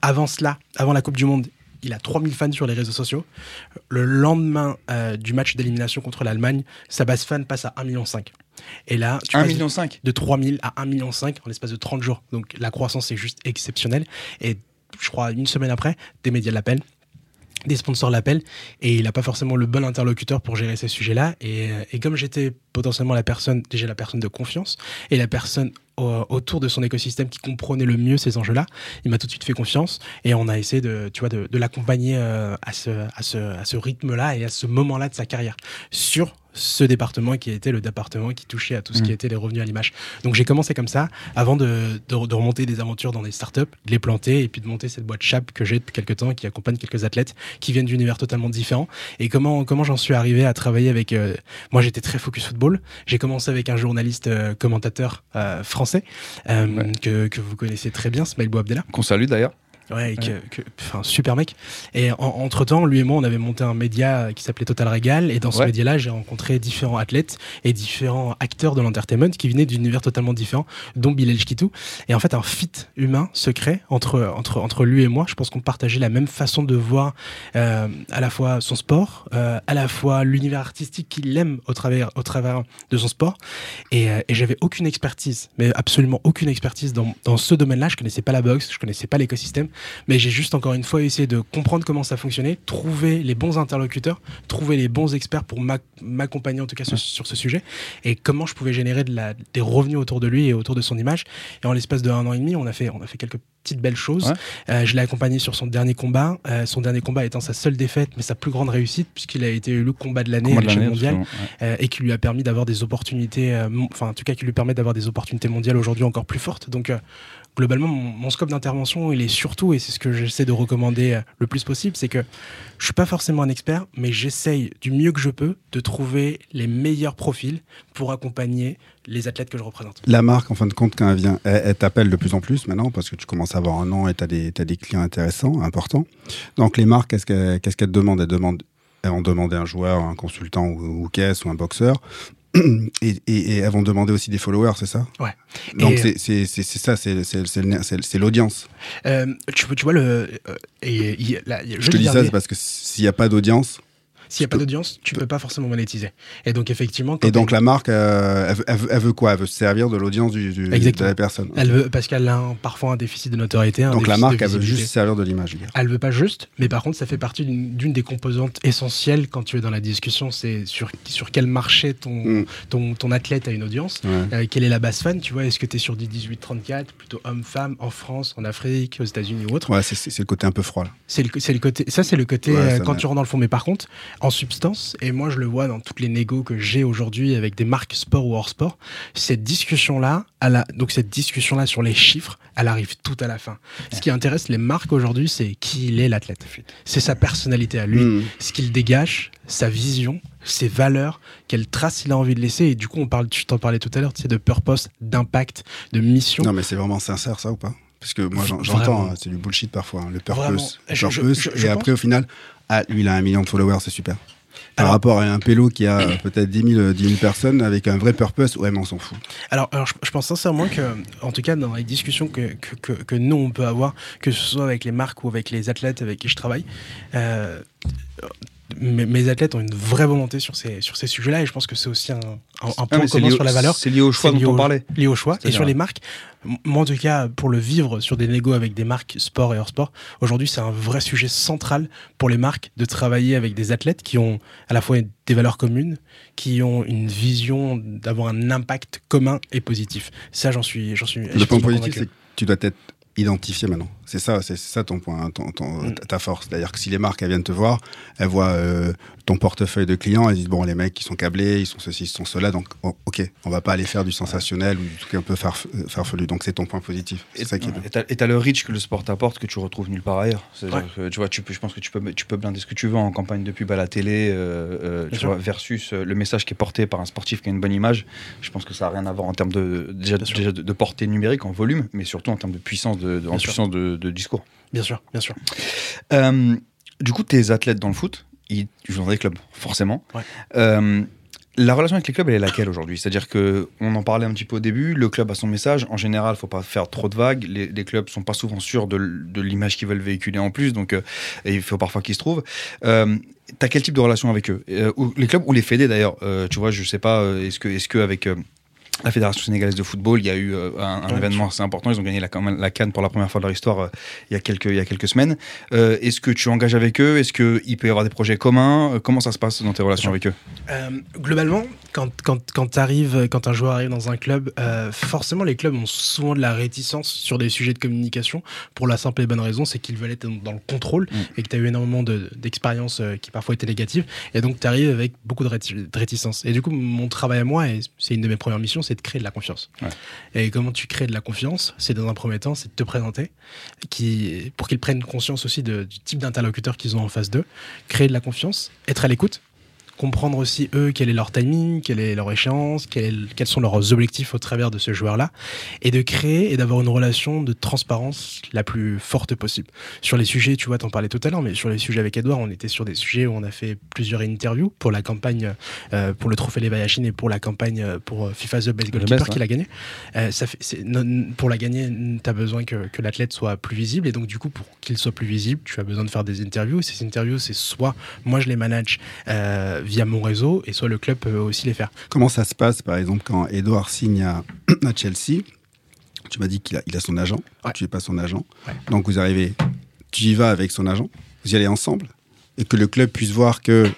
D: Avant cela, avant la Coupe du Monde, il a 3000 fans sur les réseaux sociaux. Le lendemain euh, du match d'élimination contre l'Allemagne, sa base fan passe à 1,5 million. Et là, tu
A: 1,5
D: passes de- de 3000 à 1,5 million en l'espace de 30 jours. Donc la croissance est juste exceptionnelle. Et je crois une semaine après, des médias l'appellent. Des sponsors l'appellent et il n'a pas forcément le bon interlocuteur pour gérer ces sujets-là. Et, euh, et comme j'étais potentiellement la personne, déjà la personne de confiance et la personne au- autour de son écosystème qui comprenait le mieux ces enjeux-là, il m'a tout de suite fait confiance et on a essayé de, tu vois, de, l'accompagner euh, à ce, à ce, à ce rythme-là et à ce moment-là de sa carrière sur ce département qui était le département qui touchait à tout ce qui
A: Mhm.
D: était les revenus à l'image. Donc j'ai commencé comme ça, avant de, de- de remonter des aventures dans des startups, de les planter et puis de monter cette boîte Chap que j'ai depuis quelques temps, qui accompagne quelques athlètes qui viennent d'univers totalement différents. Et comment, comment j'en suis arrivé à travailler avec... euh, moi j'étais très focus football. J'ai commencé avec un journaliste euh, commentateur euh, français
A: Ouais.
D: que, que vous connaissez très bien, Smail Bouabdella.
A: Qu'on salue d'ailleurs.
D: Ouais, que, que- enfin, super mec. Et en- entre temps, lui et moi, on avait monté un média qui s'appelait Total Regal. Et dans ce
A: Ouais.
D: média-là, j'ai rencontré différents athlètes et différents acteurs de l'entertainment qui venaient d'univers totalement différents, dont Bilal Chkitou. Et en fait, un fit humain se crée entre, entre, entre lui et moi. Je pense qu'on partageait la même façon de voir euh, à la fois son sport, euh, à la fois l'univers artistique qu'il aime au travers, au travers de son sport. Et, euh, et j'avais aucune expertise, mais absolument aucune expertise dans, dans ce domaine-là. Je connaissais pas la boxe, je connaissais pas l'écosystème. Mais j'ai juste encore une fois essayé de comprendre comment ça fonctionnait, trouver les bons interlocuteurs, trouver les bons experts pour m'ac- m'accompagner en tout cas sur, sur ce sujet, et comment je pouvais générer de la, des revenus autour de lui et autour de son image. Et en l'espace de un an et demi, on a fait, on a fait quelques petites belles choses.
A: Ouais.
D: Euh, je l'ai accompagné sur son dernier combat, euh, son dernier combat étant sa seule défaite, mais sa plus grande réussite, puisqu'il a été élu combat de l'année à l'échelle mondiale
A: ouais.
D: euh, et qui lui a permis d'avoir des opportunités, enfin en tout cas qui lui permet d'avoir des opportunités mondiales aujourd'hui encore plus fortes. Donc globalement, mon, scope d'intervention, il est surtout, et c'est ce que j'essaie de recommander euh, le plus possible, c'est que je suis pas forcément un expert, mais j'essaye du mieux que je peux de trouver les meilleurs profils pour accompagner les athlètes que je représente.
B: La marque, en fin de compte, quand elle vient, elle, elle t'appelle de plus en plus maintenant parce que tu commences à avoir un nom et tu as, des clients intéressants, importants. Donc, les marques, qu'est-ce qu'elles te demandent? Elles, demandent vont demander un joueur, un consultant ou, ou caisse ou un boxeur. Et, et- et elles vont demander aussi des followers, c'est ça
D: Ouais.
B: Donc,
D: Et-
B: c'est ça, c'est l'audience.
D: Euh, tu, tu vois le, euh, et, la-
B: Je te dis ça, c'est parce que s'il n'y a pas d'audience,
D: s'il n'y a pas d'audience, tu peux pas forcément monétiser. Et donc effectivement,
B: et donc la marque, euh, elle, veut- elle quoi? Elle veut se servir de l'audience du, du- de la personne.
D: elle veut parce qu'elle a un- parfois un déficit de notoriété. un
B: Donc, la marque, elle veut juste se servir de l'image.
D: Elle veut pas juste, mais par contre, ça fait partie d'une des composantes essentielles quand tu es dans la discussion. C'est sur, sur quel marché ton,
B: Mm.
D: ton, ton athlète a une audience.
B: Ouais.
D: Euh, quelle est la base fan Tu vois, est-ce que tu es sur du 18-34, plutôt homme-femme, en France, en Afrique, aux États-Unis ou autre?
B: Ouais, c'est- le côté un peu froid. Là.
D: C'est le, le côté, ça, c'est le côté
B: Ouais,
D: euh, quand tu rentres dans le fond. Mais par contre, en substance, et moi je le vois dans toutes les négos que j'ai aujourd'hui avec des marques sport ou hors sport, cette discussion-là, elle a- donc cette discussion-là sur les chiffres, elle arrive tout à la fin. Ce qui intéresse les marques aujourd'hui, c'est qui il est l'athlète. C'est sa personnalité à lui,
B: Mm.
D: ce qu'il dégage, sa vision, ses valeurs, quelle trace il a envie de laisser. Et du coup, on parle, tu t'en parlais tout à l'heure, tu sais, de purpose, d'impact, de mission.
B: Non, mais c'est vraiment sincère, ça ou pas? Parce que moi, j'entends, hein, c'est du bullshit parfois, hein, le
D: Vraiment.
B: purpose. le
D: Je- je-
B: purpose,
D: je-
B: et après, au final, ah, lui, il a un million de followers, c'est super. Par
D: Alors-
B: rapport à un pélo qui a <coughs> peut-être 10 000, euh, 10 000 personnes avec un vrai purpose, ouais, mais on s'en fout.
D: Alors, alors je, je pense sincèrement que, en tout cas, dans les discussions que, que, que, que nous, on peut avoir, que ce soit avec les marques ou avec les athlètes avec qui je travaille, euh, mes, mes athlètes ont une vraie volonté sur ces, sur ces sujets-là et je pense que c'est aussi un, un, un
A: Ah,
D: point
A: c'est
D: commun sur la valeur.
A: C'est lié au choix
D: lié
A: dont on parlait.
D: lié au choix. Et sur les marques, moi en tout cas, pour le vivre sur des négos avec des marques sport et hors sport, aujourd'hui c'est un vrai sujet central pour les marques de travailler avec des athlètes qui ont à la fois des valeurs communes, qui ont une vision d'avoir un impact commun et positif. Ça, j'en suis, j'en suis.
B: Le point positif, c'est que tu dois être identifié maintenant. C'est ça, c'est ça ton point, ton- ton-
D: Mm.
B: ta force. C'est-à-dire que si les marques elles viennent te voir, elles voient euh, ton portefeuille de clients, elles disent bon les mecs ils sont câblés, ils sont ceci, ils sont cela, donc oh, ok, on va pas aller faire du sensationnel ou du truc un peu farf- euh, farfelu. Donc c'est ton point positif. C'est ça qui est bien.
A: Et t'as- le reach que le sport t'apporte que tu retrouves nulle part ailleurs.
D: Ouais.
A: que, tu vois, tu peux, je pense que tu peux, tu peux blinder ce que tu veux en campagne de pub à la télé, euh, euh, tu vois, versus euh, le message qui est porté par un sportif qui a une bonne image. Je pense que ça n'a rien à voir en termes de déjà, déjà de, de portée numérique en volume, mais surtout en termes de puissance de, de- en
D: Bien sûr.
A: puissance de, de discours.
D: Bien sûr, bien sûr.
A: Euh, du coup, tes athlètes dans le foot, ils jouent dans des clubs, forcément.
D: Ouais.
A: Euh, la relation avec les clubs, elle est laquelle aujourd'hui? C'est-à-dire que on en parlait un petit peu au début. Le club a son message. En général, faut pas faire trop de vagues. Les, les clubs sont pas souvent sûrs de, l'image qu'ils veulent véhiculer en plus, donc euh, et il faut parfois qu'ils se trouvent. Euh, T'as quel type de relation avec eux? Euh, ou Les clubs ou les fédés d'ailleurs. Tu vois, je sais pas. Est-ce que, est-ce que avec la Fédération sénégalaise de football, il y a eu euh, un, un
D: Ouais,
A: événement assez important. Ils ont gagné la, la Cannes pour la première fois de leur histoire euh, il, y a quelques, il y a quelques semaines. Euh, Est-ce que tu engages avec eux? Est-ce qu'il peut y avoir des projets communs? Comment ça se passe dans tes relations avec eux?
D: Globalement, quand, quand, quand, t'arrives- quand un joueur arrive dans un club, forcément les clubs ont souvent de la réticence sur des sujets de communication pour la simple et bonne raison, c'est qu'ils veulent être dans, le contrôle
A: Mm.
D: et que tu as eu énormément de- d'expériences qui parfois étaient négatives. Et donc tu arrives avec beaucoup de, réti- de réticence. Et du coup, mon travail à moi, et c'est une de mes premières missions, c'est de créer de la confiance.
A: Ouais.
D: Et comment tu crées de la confiance C'est dans un premier temps, c'est de te présenter, qui, pour qu'ils prennent conscience aussi de- du type d'interlocuteur qu'ils ont en face d'eux, créer de la confiance, être à l'écoute comprendre aussi eux quel est leur timing, quelle est leur échéance, quel- quels sont leurs objectifs au travers de ce joueur-là, et de créer et d'avoir une relation de transparence la plus forte possible. Sur les sujets, tu vois, t'en parlais tout à l'heure, mais sur les sujets avec Edouard, on était sur des sujets où on a fait plusieurs interviews pour la campagne, euh, pour le trophée Levayachin et pour la campagne euh, pour euh, FIFA The Best Goalkeeper qu'il a gagné. Euh, ça fait, c'est- non- pour la gagner, tu as besoin que, que l'athlète soit plus visible, et donc du coup, pour qu'il soit plus visible, tu as besoin de faire des interviews. Ces interviews, c'est soit moi je les manage euh, via mon réseau, et soit le club peut aussi les faire.
B: Comment ça se passe, par exemple, quand Edouard signe à, <clears throat> à Chelsea? Tu m'as dit qu'il a, il a son agent.
D: Ouais.
B: Tu n'es pas son agent.
D: Ouais.
B: Donc vous arrivez, tu y vas avec son agent. Vous y allez ensemble et que le club puisse voir que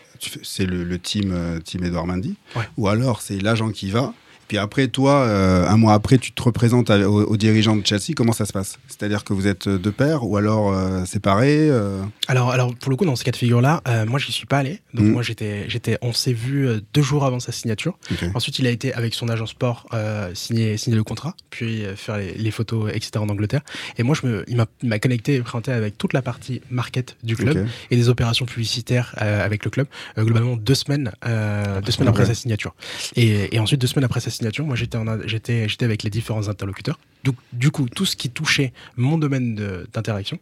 B: c'est le, le team, euh, team Edouard Mendy.
D: Ouais.
B: Ou alors c'est l'agent qui va. Puis après, toi, euh, un mois après, tu te représentes à- aux, aux dirigeants de Chelsea. Comment ça se passe? C'est-à-dire que vous êtes deux pairs ou alors euh, séparés euh,
D: Alors, alors, pour le coup, dans ce cas de figure-là, euh, moi, j'y suis pas allé. Donc,
B: Mhm.
D: moi, j'étais, j'étais, on s'est vu euh, deux jours avant sa signature. Ensuite, il a été avec son agent sport euh, signer, signer le contrat, puis euh, faire les, les photos, etc. en Angleterre. Et moi, je me, il m'a, il m'a connecté et présenté avec toute la partie market du club et des opérations publicitaires euh, avec le club. Euh, globalement, deux semaines, euh, deux semaines après sa signature. Et, et ensuite, deux semaines après sa signature, moi, j'étais, en, j'étais, j'étais avec les différents interlocuteurs. Donc, du coup, tout ce qui touchait mon domaine d'interaction,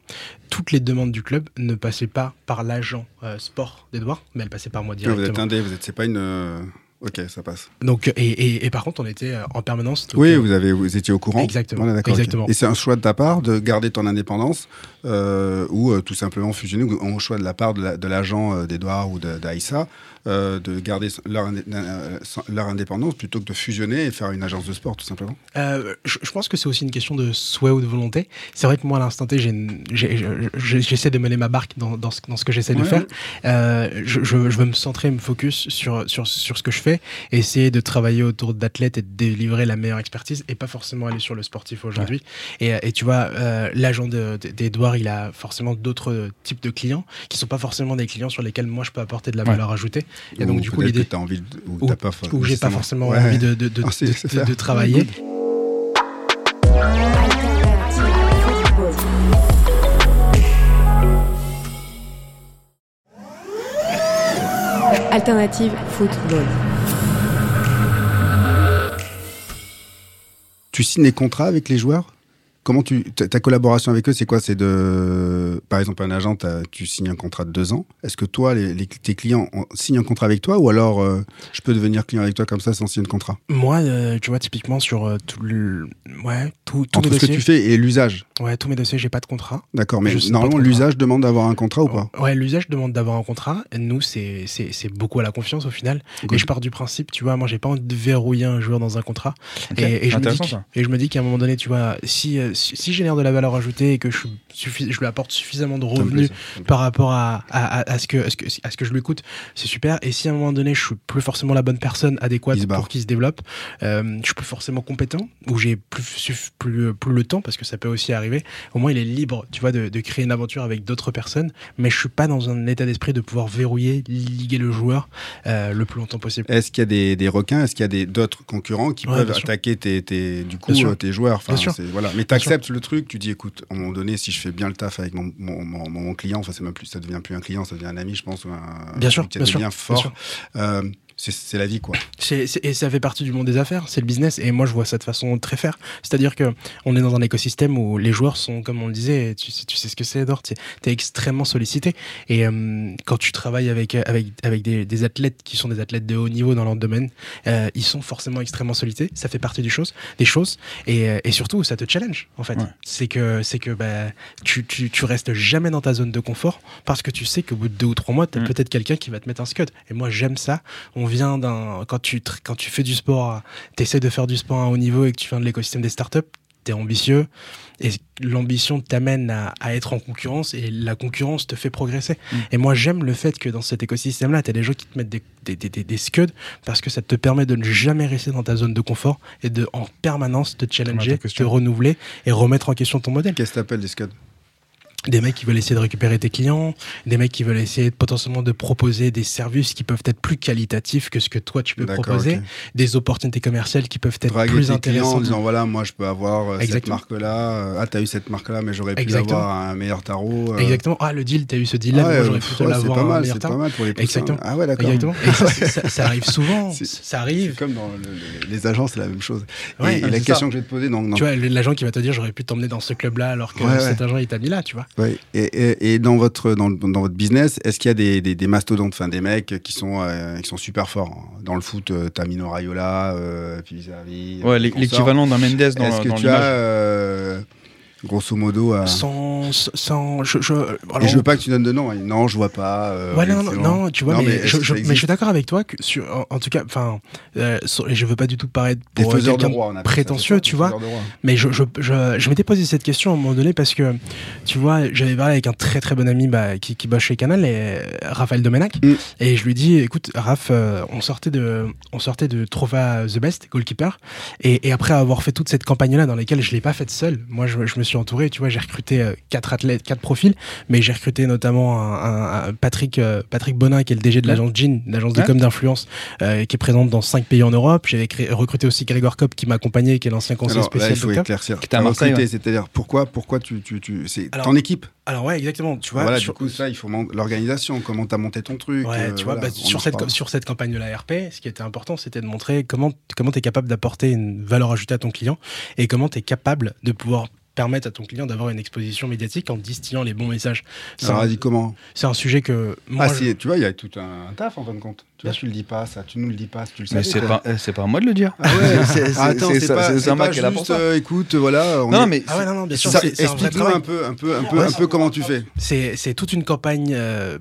D: toutes les demandes du club ne passaient pas par l'agent euh, sport d'Edouard, mais elles passaient par moi
B: Ouais, Vous
D: directement.
B: êtes indé, vous êtes, c'est pas une. euh, Ok, ça passe.
D: Donc, et, et, et par contre, on était euh, en permanence. donc,
B: oui, vous, avez, vous étiez au courant.
D: Exactement,
B: Voilà,
D: exactement.
B: Et c'est un choix de ta part de garder ton indépendance ou euh, tout simplement fusionner, ou un choix de la part de la- l'agent euh, d'Edouard ou d'Aïssa euh, de garder leur, euh, leur indépendance plutôt que de fusionner et faire une agence de sport, tout simplement.
D: Euh, je, je pense que c'est aussi une question de souhait ou de volonté. C'est vrai que moi, à l'instant T, j'essaie de mener ma barque dans, dans ce, dans ce que j'essaie de faire. Euh, je, je- je veux me centrer, me focus sur, sur, sur ce que je fais, essayer de travailler autour d'athlètes et de délivrer la meilleure expertise, et pas forcément aller sur le sportif aujourd'hui. Et, et tu vois, euh, l'agent de- il a forcément d'autres types de clients qui sont pas forcément des clients sur lesquels moi je peux apporter de la
A: Ouais.
D: valeur ajoutée. Et
B: Ou
D: donc, du coup, l'idée.
B: ou
D: Ou,
B: t'as pas,
D: ou j'ai pas forcément
B: Ouais.
D: envie de, de, de,
B: Ah,
D: de- de- travailler.
C: Alternative football.
B: Tu signes les contrats avec les joueurs? Comment tu ta, collaboration avec eux, c'est quoi? C'est de, par exemple, un agent, tu signes un contrat de deux ans. Est-ce que toi, les, les- tes clients signent un contrat avec toi, ou alors euh, je peux devenir client avec toi comme ça sans signer de contrat?
D: Moi, euh, tu vois, typiquement sur euh, tout le, ouais, tout, mes
B: Entre ce que tu fais et l'usage,
D: ouais, tous mes dossiers, j'ai pas de contrat.
B: d'accord. Mais normalement,
D: de
B: l'usage demande d'avoir un contrat ou pas?
D: Ouais, l'usage demande d'avoir un contrat. Nous, c'est c'est c'est beaucoup à la confiance au final.
B: Good.
D: Et je pars du principe, tu vois, moi, j'ai pas envie de verrouiller un joueur dans un contrat. Et, et je me dis et je me dis qu'à un moment donné, tu vois, si, euh, si, si je génère de la valeur ajoutée et que je, lui apporte suffisamment de revenus par rapport à, à, à- à ce que, à, ce que, à ce que je lui coûte, c'est super. Et si à un moment donné, je suis plus forcément la bonne personne adéquate
B: Il
D: pour qu'il se développe, euh, je suis plus forcément compétent ou j'ai plus, suff- plus, plus le temps parce que ça peut aussi arriver. Au moins, il est libre, tu vois, de, de créer une aventure avec d'autres personnes. Mais je suis pas dans un état d'esprit de pouvoir verrouiller, liguer le joueur euh, le plus longtemps possible.
B: Est-ce qu'il y a des, des requins? Est-ce qu'il y a d'autres concurrents qui
D: Ouais,
B: peuvent attaquer tes, tes- du coup, tes joueurs? Enfin,
D: Bien sûr.
B: voilà. Mais tu acceptes le truc, tu dis écoute, à un moment donné, si je fais bien le taf avec mon, mon, mon- mon client, enfin, c'est même plus, ça devient plus un client, ça devient un ami, je pense, ou un,
D: Bien sûr, bien sûr, bien
B: fort.
D: sûr.
B: Euh, c'est- la vie, quoi.
D: Et ça fait partie du monde des affaires, c'est le business. Et moi, je vois ça de façon très faire. C'est-à-dire que on est dans un écosystème où les joueurs sont, comme on le disait, tu sais, tu sais ce que c'est, Edouard, tu es extrêmement sollicité. Et euh, quand tu travailles avec, avec, avec des, des athlètes qui sont des athlètes de haut niveau dans leur domaine, euh, ils sont forcément extrêmement sollicités. Ça fait partie du chose, des choses. Et, euh, et surtout, ça te challenge, en fait.
A: Ouais.
D: C'est que, que bah, tu, tu, tu restes jamais dans ta zone de confort parce que tu sais qu'au bout de deux ou trois mois, tu as
A: Mm.
D: peut-être quelqu'un qui va te mettre un scud. Et moi, j'aime ça. On vient d'un. Quand tu, quand tu fais du sport, tu essaies de faire du sport à haut niveau et que tu viens de l'écosystème des startups, tu es ambitieux. Et l'ambition t'amène à, à être en concurrence et la concurrence te fait progresser.
A: Mm.
D: Et moi, j'aime le fait que dans cet écosystème-là, tu as des gens qui te mettent des, des, des, des, des scuds parce que ça te permet de ne jamais rester dans ta zone de confort et de en permanence te challenger, te renouveler et remettre en question ton modèle
B: Qu'est-ce que t'appelles des scuds?
D: Des mecs qui veulent essayer de récupérer tes clients, des mecs qui veulent essayer de- potentiellement de proposer des services qui peuvent être plus qualitatifs que ce que toi tu peux proposer, des opportunités commerciales qui peuvent être
B: Draguer
D: plus
B: tes clients en
D: intéressantes.
B: disant voilà, moi je peux avoir euh, cette
D: Exactement.
B: marque-là. Ah, t'as eu cette marque-là, mais j'aurais pu
D: Exactement.
B: avoir un meilleur tarot. euh.
D: Exactement. Ah, le deal, t'as eu ce deal-là,
B: Ah ouais,
D: j'aurais pu l'avoir
B: c'est pas
D: un
B: mal,
D: meilleur
B: c'est
D: temps.
B: pas mal pour les poussins.
D: Exactement.
B: Ah ouais, d'accord.
D: Exactement. Et ça, ça- ça arrive souvent. <laughs>
B: C'est-
D: Ça
B: C'est
D: arrive.
B: comme dans le- le- les agences, c'est la même chose.
D: Ouais,
B: et, et
A: ouais,
B: la
A: c'est
B: question
A: ça.
B: que je vais te poser, donc,
D: Tu vois, l'agent qui va te dire j'aurais pu t'emmener dans ce club-là alors que
B: Ouais, ouais.
D: cet agent il t'a mis là, tu vois.
B: Ouais. Et, et, et dans votre dans, votre business, est-ce qu'il y a des, des, des mastodontes, enfin des mecs qui sont euh, qui sont super forts dans le foot euh, T'as Mino Raiola, euh, puis Xavi,
A: Ouais,
B: euh,
A: l'équivalent d'un Mendes dans,
B: Est-ce que
A: dans
B: tu as grosso modo. À...
D: Sans, sans, je, je, alors-
B: Et je veux pas que tu donnes de nom. hein. Non, je vois pas. euh,
D: Ouais, non, non, tu vois,
B: Non,
D: mais, je, je- mais je suis d'accord avec toi que sur, en, en tout cas, enfin, euh, je veux pas du tout paraître pour euh,
B: de roi, on
D: prétentieux,
B: ça,
D: tu vois, mais je, je, je, je m'étais posé cette question à un moment donné parce que, tu vois, j'avais parlé avec un très très bon ami bah, qui, qui bosse chez Canal, et, euh, Raphaël Domenac,
B: Mm.
D: et je lui dis, écoute, Raph, euh, on sortait de, on sortait de Trophée The Best, goalkeeper, et, et après avoir fait toute cette campagne-là dans laquelle je l'ai pas faite seul, moi je, je me suis entouré, tu vois, j'ai recruté euh, quatre athlètes, quatre profils, mais j'ai recruté notamment un, un- un Patrick, euh, Patrick Bonin, qui est le DG de l'agence Jean, l'agence de com d'influence, euh, qui est présente dans cinq pays en Europe. J'avais créé- recruté aussi Grégoire Kopp, qui m'a accompagné, qui est l'ancien conseiller
B: Alors là,
D: spécial
B: il faut éclaircir.
A: Ouais.
B: C'est-à-dire, pourquoi, pourquoi tu, tu, tu, c'est
D: Alors,
B: ton équipe?
D: Alors ouais, exactement. Tu vois,
B: voilà,
D: sur-
B: du coup, ça, il faut man- l'organisation. Comment t'as monté ton truc.
D: Ouais,
B: euh,
D: tu vois,
B: voilà,
D: bah,
B: on
D: sur, cette, sur cette campagne de la RP, ce qui était important, c'était de montrer comment comment tu es capable d'apporter une valeur ajoutée à ton client et comment tu es capable de pouvoir permettre à ton client d'avoir une exposition médiatique en distillant les bons messages. C'est un,
B: vas-y, comment?
D: C'est un sujet que moi,
B: Ah,
D: je-
B: si, tu vois, il y a tout un taf en fin de compte. Tu vois, tu le dis pas, ça, tu nous le dis pas, si tu le
A: Mais
B: savais.
A: c'est pas, eh, c'est pas à moi de le dire.
B: Ah ouais, <laughs>
A: c'est- c'est-
B: Attends,
A: c'est
B: c'est
A: ça-
B: pas,
A: c'est
B: c'est
A: Sama
B: pas
A: qui est là pour
B: juste,
A: ça.
B: euh, écoute, voilà. on
A: Non,
B: est-
A: mais
D: Ah ouais, non, non, bien sûr,
B: ça,
D: c'est c'est un vrai
B: explique-nous un peu, un peu, un peu,
D: Ouais,
B: un peu comment tu fais.
D: C'est c'est toute une campagne euh,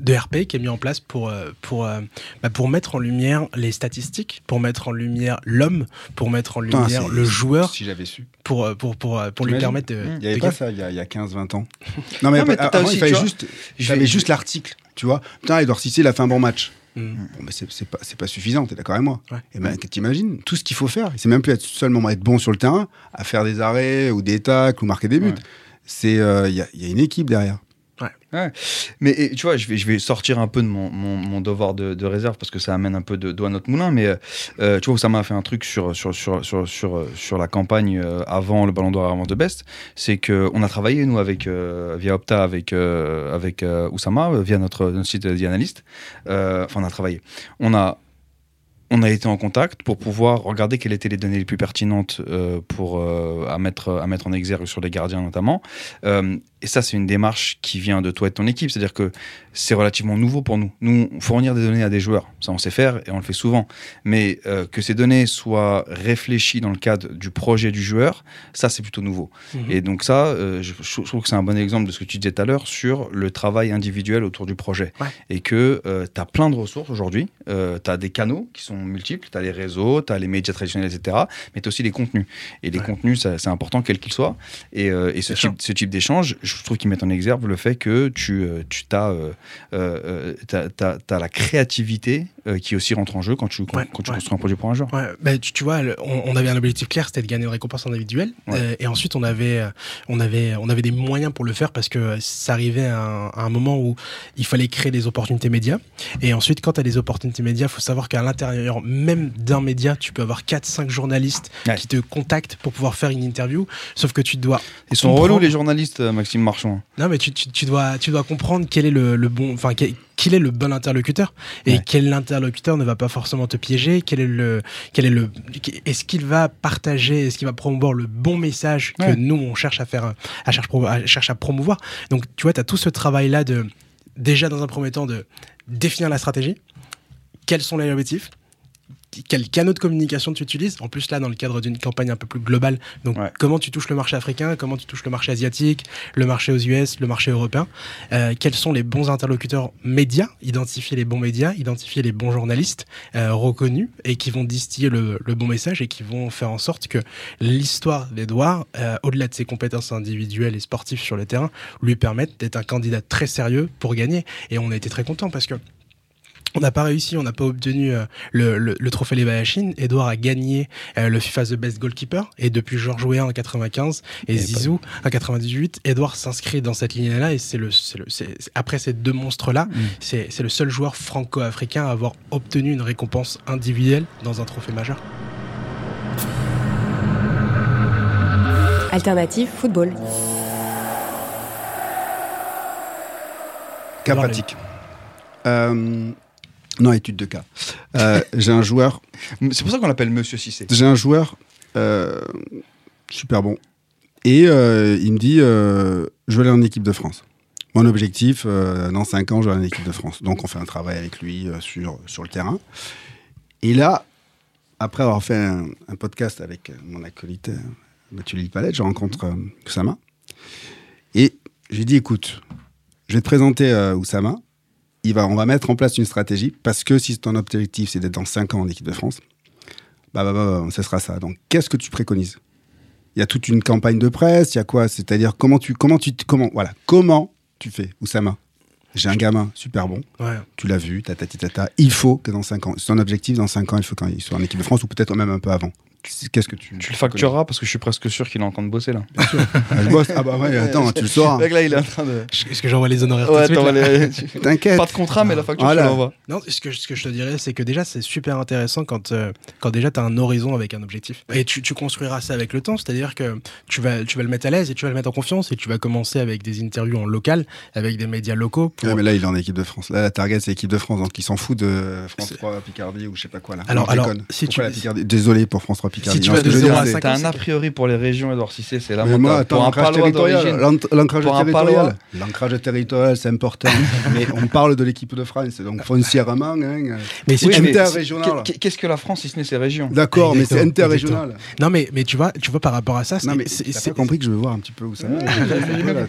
D: de RP qui est mise en place pour, euh, pour, euh, bah, pour mettre en lumière les statistiques, pour mettre en lumière l'homme, pour mettre en lumière le joueur,
B: Si j'avais su.
D: pour, pour, pour, pour lui permettre de.
B: Il n'y avait
D: de
B: pas ça il y a, il y a 15-20 ans. Non, mais,
A: mais
B: avant,
A: aussi,
B: il fallait juste, j'avais juste l'article, tu vois. Putain, Edouard Cissé, il a fait un bon match.
D: Mm.
B: Bon, mais c'est pas, pas suffisant, t'es d'accord avec moi
D: Ouais.
B: Et ben, t'imagines tout ce qu'il faut faire. C'est même plus être seulement être bon sur le terrain, à faire des arrêts ou des tacles ou marquer des buts.
A: Ouais.
B: C'est, euh, y, il y a une équipe derrière.
A: Mais tu vois, je vais, sortir un peu de mon, devoir de, réserve parce que ça amène un peu de d'eau à notre moulin. Mais euh, tu vois, ça m'a fait un truc sur, la campagne euh, avant le Ballon d'Or, avant de Best. C'est qu'on a travaillé, nous, avec, euh, via Opta, avec, euh, avec Oussama, via notre, notre site d'analyste. Enfin, on a travaillé. On a. On a été en contact pour pouvoir regarder quelles étaient les données les plus pertinentes euh, pour, euh, à, mettre, à mettre en exergue sur les gardiens notamment. Euh, et ça, c'est une démarche qui vient de toi et de ton équipe. C'est-à-dire que c'est relativement nouveau pour nous. Nous, fournir des données à des joueurs, ça on sait faire et on le fait souvent. Mais que ces données soient réfléchies dans le cadre du projet du joueur, ça c'est plutôt nouveau.
D: Mhm.
A: Et donc ça, je, je trouve que c'est un bon exemple de ce que tu disais tout à l'heure sur le travail individuel autour du projet.
D: Ouais.
A: Et que tu as plein de ressources aujourd'hui. tu as des canaux qui sont multiples. Tu as les réseaux, tu as les médias traditionnels, etc. Mais tu as aussi les contenus. Et les
D: Ouais.
A: contenus, c'est important quels qu'ils soient. Et, euh, et ce type, ce type d'échange, je trouve qu'ils mettent en exergue le fait que tu, euh, tu as, euh, euh, t'as- t'as la créativité euh, qui aussi rentre en jeu quand tu, quand,
D: Ouais,
A: quand tu
D: ouais.
A: construis un produit pour un joueur.
D: Ouais, bah, tu, tu vois, le- on, on avait un objectif clair, c'était de gagner une récompense individuelle. Euh, et ensuite, on avait, euh, on, avait, on avait des moyens pour le faire parce que ça arrivait à un, à un moment où il fallait créer des opportunités médias. Et ensuite, quand tu as des opportunités médias, il faut savoir qu'à l'intérieur même d'un média, tu peux avoir 4-5 journalistes qui te contactent pour pouvoir faire une interview. Sauf que tu dois.
A: Ils sont relous, les journalistes, Maxime Marchand.
D: Non, mais tu, tu, tu dois, tu dois comprendre quel est le, le bon, enfin, quel, quel est le bon interlocuteur et
A: Ouais.
D: quel interlocuteur ne va pas forcément te piéger? Quel est le, quel est le, est-ce qu'il va partager, est-ce qu'il va promouvoir le bon message que
A: Ouais.
D: nous on cherche à faire, à cherche, à, cherche à promouvoir? Donc, tu vois, tu as tout ce travail là de, déjà dans un premier temps de définir la stratégie. Quels sont les objectifs? Quel canaux de communication tu utilises En plus, là, dans le cadre d'une campagne un peu plus globale, donc
A: Ouais.
D: comment tu touches le marché africain, comment tu touches le marché asiatique, le marché aux US, le marché européen, euh, quels sont les bons interlocuteurs médias, identifier les bons médias, identifier les bons journalistes euh, reconnus et qui vont distiller le, le bon message et qui vont faire en sorte que l'histoire d'Edouard, euh, au-delà de ses compétences individuelles et sportives sur le terrain, lui permette d'être un candidat très sérieux pour gagner. Et on a été très contents parce que on n'a pas réussi, on n'a pas obtenu euh, le, le, le trophée Les Bayachines. Edouard a gagné euh, le FIFA The Best Goalkeeper. Et depuis Georges Weah en 95 et
A: Et
D: Zizou en 98, Edouard s'inscrit dans cette ligne-là. Et c'est le, c'est le, c'est- c'est- après ces deux monstres-là, c'est c'est le seul joueur franco-africain à avoir obtenu une récompense individuelle dans un trophée majeur.
C: Alternative football.
B: Cas pratique. Euh, non, étude de cas. Euh, j'ai un joueur,
A: C'est pour ça qu'on l'appelle Monsieur Cissé.
B: j'ai un joueur euh, super bon. Et euh, il me dit, je veux aller en équipe de France. Mon objectif, dans 5 ans, je veux aller en équipe de France. Donc on fait un travail avec lui sur, sur le terrain. Et là, après avoir fait un, un podcast avec mon acolyte, euh, bah, tu lis Palette, je rencontre Oussama. Et j'ai dit, écoute, je vais te présenter Oussama. Il va, on va mettre en place une stratégie parce que si ton objectif c'est d'être dans 5 ans en équipe de France, bah, bah, bah, bah, ce sera ça. Donc, qu'est-ce que tu préconises? Il y a toute une campagne de presse, il y a quoi? C'est-à-dire, comment tu, comment tu, comment, voilà, comment tu fais, Oussama J'ai un gamin super bon,
D: Ouais.
B: tu l'as vu, tata, tata, tata. Il faut que dans 5 ans, son objectif dans 5 ans, il faut qu'il soit en équipe de France ou peut-être même un peu avant. Qu'est-ce que tu.
A: Tu le factureras parce que je suis presque sûr qu'il est en train de bosser là. <laughs>
B: Ah, je bosse. Ah bah ouais, attends, tu le sauras.
A: Mec, là, il est en train de.
D: Est-ce que j'envoie les honoraires tout de
A: Ouais, les- <laughs>
B: T'inquiète.
A: Pas de contrat, mais la facture,
B: Voilà.
A: tu l'envoies.
D: Non, ce que, ce que je te dirais, c'est que déjà, c'est super intéressant quand, euh, quand déjà tu as un horizon avec un objectif. Et tu, tu construiras ça avec le temps, c'est-à-dire que tu vas, tu vas le mettre à l'aise et tu vas le mettre en confiance et tu vas commencer avec des interviews en local, avec des médias locaux. Pour...
B: Ouais, mais là, il est en équipe de France. Là, la target, c'est l'équipe de France. Donc, il s'en fout de France
D: C'est-
B: 3 Picardie ou je sais pas quoi. Là.
D: Alors- alors,
B: déconne.
D: si
B: Pourquoi
D: tu-
B: la Picardie Désolé pour France 3 Picardie.
D: Si tu vas de
B: je veux
D: zéro
B: dire,
D: à
B: c'est-
D: cinq
A: T'as
D: ans,
A: un a priori pour les régions, Edouard Cissé, c'est
B: moi, attends,
A: pour un
B: l'ancrage territorial. L'ancrage territorial. L'ancrage territorial, c'est important. <laughs> mais on parle de l'équipe de France. Donc, foncièrement, hein,
D: Mais si
A: Oui,
B: interrégional.
A: qu'est- Qu'est-ce que la France si ce n'est ses régions
B: D'accord, mais c'est interrégional.
D: Non, mais, mais tu vois, tu vois par rapport à ça, c'est-
B: t'as compris que je veux voir un petit peu où ça <laughs>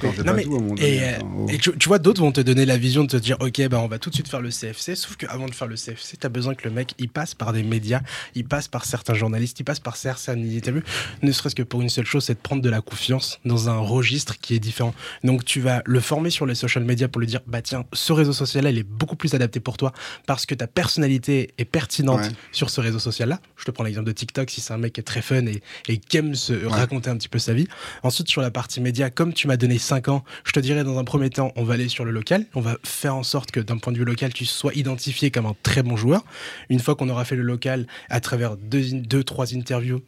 D: Et,
B: donné.
D: euh, tu, vois, d'autres vont te donner la vision de te dire, ok, bah, on va tout de suite faire le CFC. Sauf qu'avant de faire le CFC, tu as besoin que le mec, il passe par des médias, il passe par certains journalistes, il passe par certaines interviews, ne serait-ce que pour une seule chose, c'est de prendre de la confiance dans un registre qui est différent. Donc, tu vas le former sur les social media pour lui dire, bah tiens, ce réseau social-là, il est beaucoup plus adapté pour toi parce que ta personnalité est pertinente
B: Ouais.
D: sur ce réseau social-là. Je te prends l'exemple de TikTok, si c'est un mec qui est très fun et, et qui aime se raconter un petit peu sa vie. Ensuite, sur la partie média, comme tu m'as donné 5 ans, je te dirais dans un premier temps, on va aller sur le local. On va faire en sorte que d'un point de vue local, tu sois identifié comme un très bon joueur. Une fois qu'on aura fait le local à travers deux, deux, trois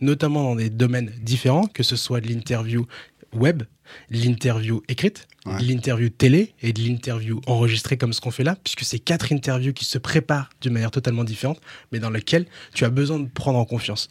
D: notamment dans des domaines différents, que ce soit de l'interview web, l'interview écrite,
B: Ouais.
D: l'interview télé et de l'interview enregistrée comme ce qu'on fait là, puisque c'est quatre interviews qui se préparent d'une manière totalement différente, mais dans lesquelles tu as besoin de prendre en confiance.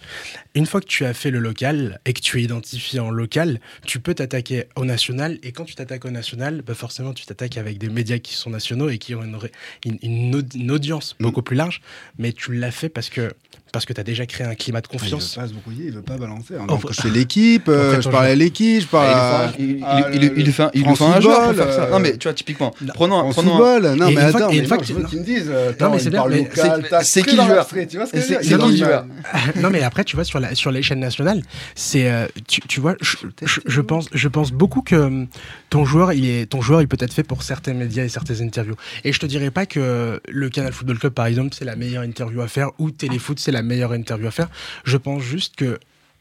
D: Une fois que tu as fait le local et que tu es identifié en local, tu peux t'attaquer au national. Et quand tu t'attaques au national, bah forcément, tu t'attaques avec des médias qui sont nationaux et qui ont une, ré- une- une audi- une audience beaucoup plus large. Mais tu l'as fait parce que, parce que tu as déjà créé un climat de
B: Il veut
D: confiance.
B: pas se brouiller, il veut pas balancer.
D: Oh,
B: Donc, je fais l'équipe, euh, je parle à l'équipe, je parle à.
A: Il, il,
B: à
A: il, il, il fait un, il
B: France
A: fait un joueur pour
B: Football,
A: faire ça.
B: euh,
A: Non, mais tu vois, typiquement,
B: Non,
A: prenons, un-
B: En
A: prenons un-
B: football, non
D: Et
B: mais
D: une fois
B: attends, mais non, je veux qu'ils me disent. euh,
D: mais c'est bien,
A: qui le joueur c'est-
B: Non,
A: qui le
B: mais-
A: joueur
D: non mais après tu vois sur la sur l'échelle nationale c'est euh, tu, tu vois je, pense je pense beaucoup que hum, ton joueur il est ton joueur il peut être fait pour certains médias et certaines interviews. Et je te dirais pas que le Canal Football Club par exemple c'est la meilleure interview à faire ou Téléfoot c'est la meilleure interview à faire. Je pense juste que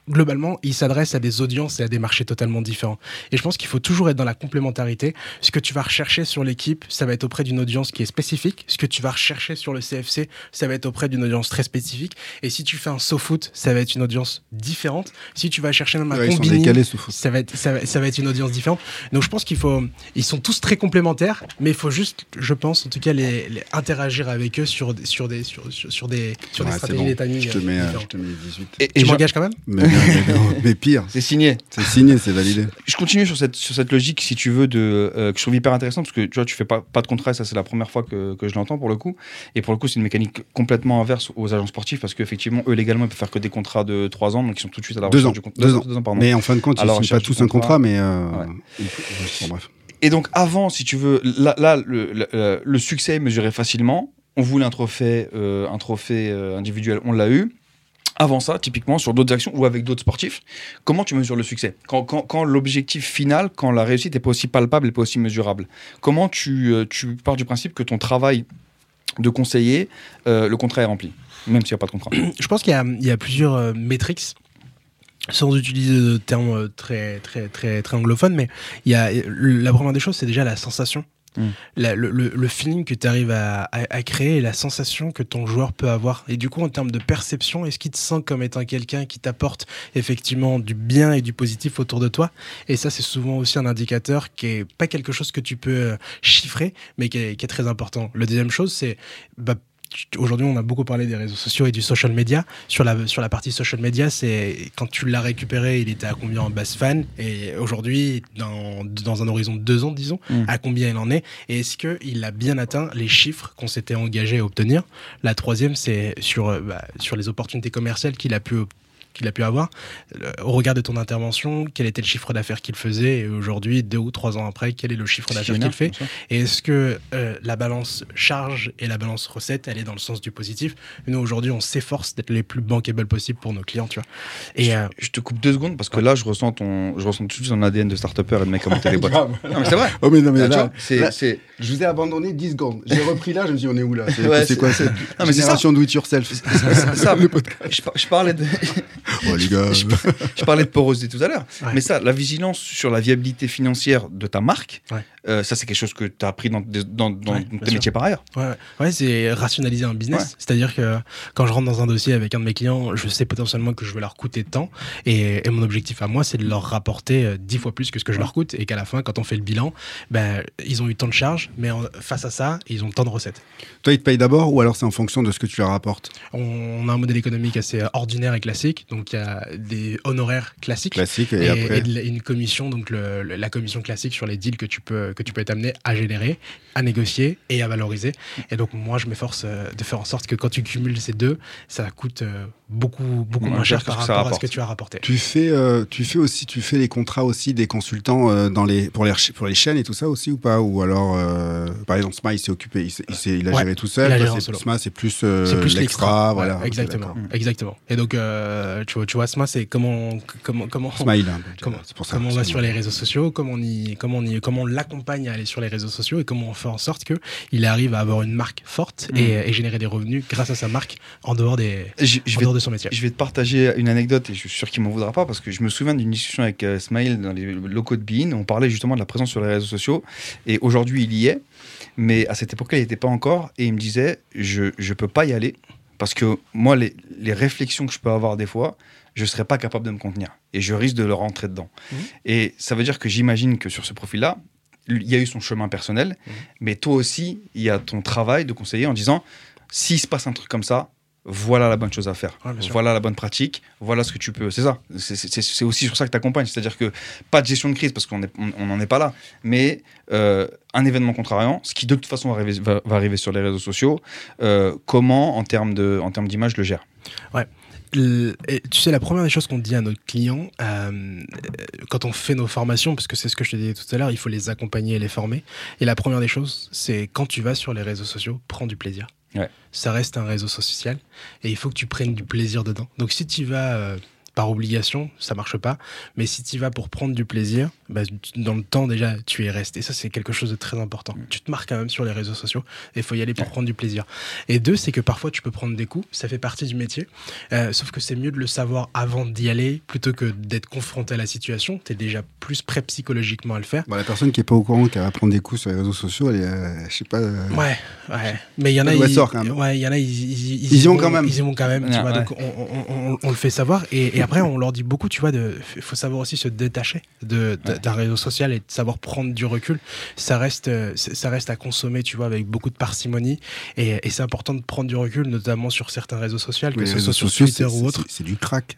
D: globalement, il s'adresse à des audiences et à des marchés totalement différents. Et je pense qu'il faut toujours être dans la complémentarité. Ce que tu vas rechercher sur l'équipe, ça va être auprès d'une audience qui est spécifique. Ce que tu vas rechercher sur le CFC, ça va être auprès d'une audience très spécifique. Et si tu fais un SoFoot, ça va être une audience différente. Si tu vas chercher même un
B: Ouais, Ils sont
D: Combini,
B: décalés foot.
D: ça va, être, ça, va, ça va être une audience différente. Donc je pense qu'il faut. Ils sont tous très complémentaires, mais il faut juste, je pense, en tout cas, les, les interagir avec eux sur, des- sur, des, sur, sur, sur des, sur des
B: Ouais,
D: stratégies
B: bon.
D: des timings.
B: Je te
D: euh,
B: mets,
D: différents.
B: je te mets 18.
A: Et, je-
D: m'engages quand même?
B: Mais, <laughs> mais- pire,
A: c'est signé.
B: c'est signé, c'est validé.
A: Je continue sur cette, sur cette logique, si tu veux, de, euh, que je trouve hyper intéressante, parce que tu vois, tu fais pas, pas de contrat, et ça c'est la première fois que, que je l'entends pour le coup. Et pour le coup, c'est une mécanique complètement inverse aux agents sportifs, parce qu'effectivement, eux légalement, ils peuvent faire que des contrats de 3 ans, donc ils sont tout de suite à la
B: Deux
A: recherche
B: ans,
A: du contrat.
B: deux ans.
A: pardon.
B: Mais en fin de compte, ils ne sont pas tous un
A: contrat.
B: mais. euh,
A: Ouais.
B: bon, bref.
A: Et donc, avant, si tu veux, là, là, le, le- le succès est mesuré facilement. On voulait un trophée, euh, un trophée euh, individuel, on l'a eu. Avant ça, typiquement, sur d'autres actions ou avec d'autres sportifs, comment tu mesures le succès? Quand, l'objectif final, quand la réussite n'est pas aussi palpable et pas aussi mesurable, comment tu, euh, pars du principe que ton travail de conseiller, euh, le contrat est rempli, même s'il n'y a pas de contrat? <clears throat>
D: Je pense qu'il y a plusieurs euh, métriques, sans utiliser de termes euh, très, très, très, très anglophones, mais il y a, la première des choses, c'est déjà la sensation.
A: Mm.
D: La- le, le- le feeling que tu arrives à, créer et la sensation que ton joueur peut avoir. Et du coup, en termes de perception, est-ce qu'il te sent comme étant quelqu'un qui t'apporte effectivement du bien et du positif autour de toi? Et ça, c'est souvent aussi un indicateur qui est pas quelque chose que tu peux euh, chiffrer, mais qui est, très important. Le deuxième chose, c'est bah, Aujourd'hui, on a beaucoup parlé des réseaux sociaux et du social media. Sur la, sur la partie social media, c'est quand tu l'as récupéré, il était à combien en base fan? Et aujourd'hui, dans, dans un horizon de deux ans, disons,
A: Mm.
D: à combien il en est? Et est-ce qu'il a bien atteint les chiffres qu'on s'était engagé à obtenir? La troisième, c'est sur, euh, bah, sur les opportunités commerciales qu'il a pu qu'il a pu avoir. Au regard de ton intervention, quel était le chiffre d'affaires qu'il faisait et aujourd'hui, deux ou trois ans après, quel est le chiffre d'affaires qu'il fait et est-ce que euh, la balance charge et la balance recette, elle est dans le sens du positif? Nous, aujourd'hui, on s'efforce d'être les plus bankable possible pour nos clients, tu vois. Et euh,
A: Je te coupe deux secondes parce que là, je ressens ton, je ressens tout de suite ton ADN de start-upper et de mec à monter les <laughs> boîtes.
B: Grave.
A: Non, mais c'est vrai.
B: Oh mais non mais
A: Là, tu
B: là,
A: vois, c'est,
B: là,
A: c'est,
B: je vous ai abandonné 10 secondes. J'ai repris là, je me suis dit on est où là? C'est
A: Ouais,
B: c'est
A: c'est-
B: quoi cette
A: mais c'est
B: génération do it yourself
A: c'est ça. <laughs> je parlais de,
B: Oh les gars.
A: je, par- je parlais de porosité tout à l'heure.
D: Ouais.
A: Mais ça, la vigilance sur la viabilité financière de ta marque,
D: Ouais.
A: Euh, ça, c'est quelque chose que tu as appris dans, des- dans, dans
D: Ouais,
A: tes métiers par ailleurs.
D: Ouais, ouais. ouais c'est rationaliser un business.
A: Ouais.
D: C'est-à-dire que quand je rentre dans un dossier avec un de mes clients, je sais potentiellement que je vais leur coûter tant. Et, et mon objectif à moi, c'est de leur rapporter euh, 10 fois plus que ce que je leur coûte. Et qu'à la fin, quand on fait le bilan, ben, ils ont eu tant de charges, mais en- face à ça, ils ont tant de recettes.
B: Toi, ils te payent d'abord ou alors c'est en fonction de ce que tu leur apportes?
D: On, a un modèle économique assez euh, ordinaire et classique. Donc il y a des honoraires classiques.
B: Classique et,
D: et,
B: après.
D: et de une commission, donc le- le- la commission classique sur les deals que tu peux que tu peux être amené à générer, à négocier et à valoriser. Et donc moi, je m'efforce euh, de faire en sorte que quand tu cumules ces deux, ça coûte euh, beaucoup beaucoup
A: Moins
D: moins
A: cher
D: par rapport à ce que tu as rapporté.
B: Tu fais, euh, tu fais aussi, tu fais les contrats aussi des consultants euh, dans les pour les pour les chaînes et tout ça aussi ou pas? Ou alors euh, par exemple Sma il s'est occupé, il, s'est- il, il a
D: Ouais,
B: géré tout seul. Sma c'est plus, euh,
D: c'est plus l'extra,
B: voilà.
D: Ouais, exactement,
B: d'accord.
D: exactement. Et donc euh, tu vois, tu vois, Sma, c'est comment comment comment
B: Smile, hein, <laughs>
D: Comment,
B: c'est pour ça.
D: comment on va sur les réseaux sociaux, comment on, y, comment on, y- comment on l'accompagne à aller sur les réseaux sociaux et comment on fait en sorte qu'il arrive à avoir une marque forte et, et générer des revenus grâce à sa marque en dehors, des,
A: Je, je
D: en
A: vais,
D: dehors de son métier.
A: je vais te partager une anecdote et je suis sûr qu'il m'en voudra pas parce que je me souviens d'une discussion avec euh, dans les locaux de Bein. On parlait justement de la présence sur les réseaux sociaux et aujourd'hui il y est, mais à cette époque-là il n'y était pas encore et il me disait je je peux pas y aller parce que moi les, les réflexions que je peux avoir des fois je serais pas capable de me contenir et je risque de leur rentrer dedans.
D: Mhm.
A: Et ça veut dire que j'imagine que sur ce profil-là il y a eu son chemin personnel,
D: Mhm.
A: mais toi aussi il y a ton travail de conseiller en disant s'il se passe un truc comme ça voilà la bonne chose à faire.
D: Ouais,
A: voilà la bonne pratique. Voilà ce que tu peux. C'est ça. C'est- aussi sur ça que tu accompagnes. C'est-à-dire que pas de gestion de crise parce qu'on n'en on, on en est pas là. Mais euh, un événement contrariant, ce qui de toute façon va arriver, va, va arriver sur les réseaux sociaux, euh, comment en termes d'image le gère?
D: Le- et tu sais, la première des choses qu'on dit à nos clients, euh, quand on fait nos formations, parce que c'est ce que je te disais tout à l'heure, il faut les accompagner et les former. Et la première des choses, c'est quand tu vas sur les réseaux sociaux, prends du plaisir. Ça reste un réseau social et il faut que tu prennes du plaisir dedans. Donc si tu vas euh, par obligation, ça marche pas. Mais si tu y vas pour prendre du plaisir, bah, dans le temps déjà, tu y restes. Et ça, c'est quelque chose de très important. Tu te marques quand même sur les réseaux sociaux et il faut y aller pour prendre du plaisir. Et deux, c'est que parfois tu peux prendre des coups, ça fait partie du métier. Euh, sauf que c'est mieux de le savoir avant d'y aller plutôt que d'être confronté à la situation. Tu es déjà plus prêt psychologiquement à le faire.
B: Bah, la personne qui est pas au courant, qui va prendre des coups sur les réseaux sociaux, elle est, euh, je sais pas. euh,
D: Ouais, ouais. Mais il y en a, ils,
B: sort quand même.
D: ouais, il y en a, ils, ils,
B: Ils y vont quand même.
D: Ils y vont quand même, tu
A: Ouais,
D: vois.
A: ouais.
D: Donc on, on- on- on le fait savoir et, et après on leur dit beaucoup, tu vois. Il faut savoir aussi se détacher de de-
A: Ouais.
D: d'un réseau social et de savoir prendre du recul. Ça reste, euh, ça reste à consommer, tu vois, avec beaucoup de parcimonie et, et c'est important de prendre du recul, notamment sur certains réseaux sociaux, que ce soit sur
B: sociaux,
D: Twitter
B: c'est-
D: ou autre.
B: c'est- C'est du crack.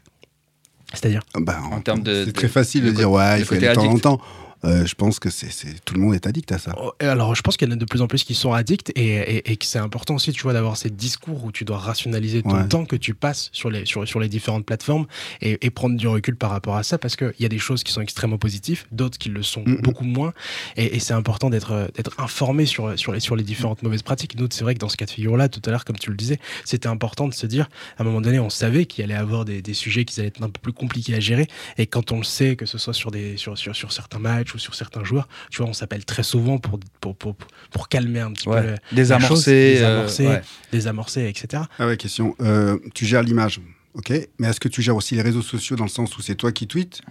D: C'est-à-dire.
B: Ah bah,
A: En termes de-
B: C'est
A: de-
B: très facile
A: le
B: de dire, ouais, il faut aller de temps en temps. Euh, je pense que c'est tout le monde est addict à ça.
D: Oh, Alors, je pense qu'il y en a de plus en plus qui sont addicts et, et- et que c'est important aussi, tu vois, d'avoir ces discours où tu dois rationaliser ton
B: Ouais.
D: temps que tu passes sur les, sur, sur les différentes plateformes et, et prendre du recul par rapport à ça parce qu'il y a des choses qui sont extrêmement positives, d'autres qui le sont
B: Mhm.
D: beaucoup moins. Et, c'est important d'être d'être informé sur, sur, les, sur les différentes mauvaises pratiques. Nous, c'est vrai que dans ce cas de figure-là, tout à l'heure, comme tu le disais, c'était important de se dire, à un moment donné, on savait qu'il allait avoir des, des sujets qui allaient être un peu plus compliqués à gérer. Et quand on le sait, que ce soit sur, des, sur, sur, sur certains matchs ou sur certains joueurs, tu vois, on s'appelle très souvent pour, pour, pour, pour calmer un petit peu le-
A: Désamorcer. euh,
D: désamorcer,
A: ouais.
D: désamorcer, etc.
B: Ah ouais, question. Euh, tu gères l'image, ok? Mais est-ce que tu gères aussi les réseaux sociaux dans le sens où c'est toi qui tweets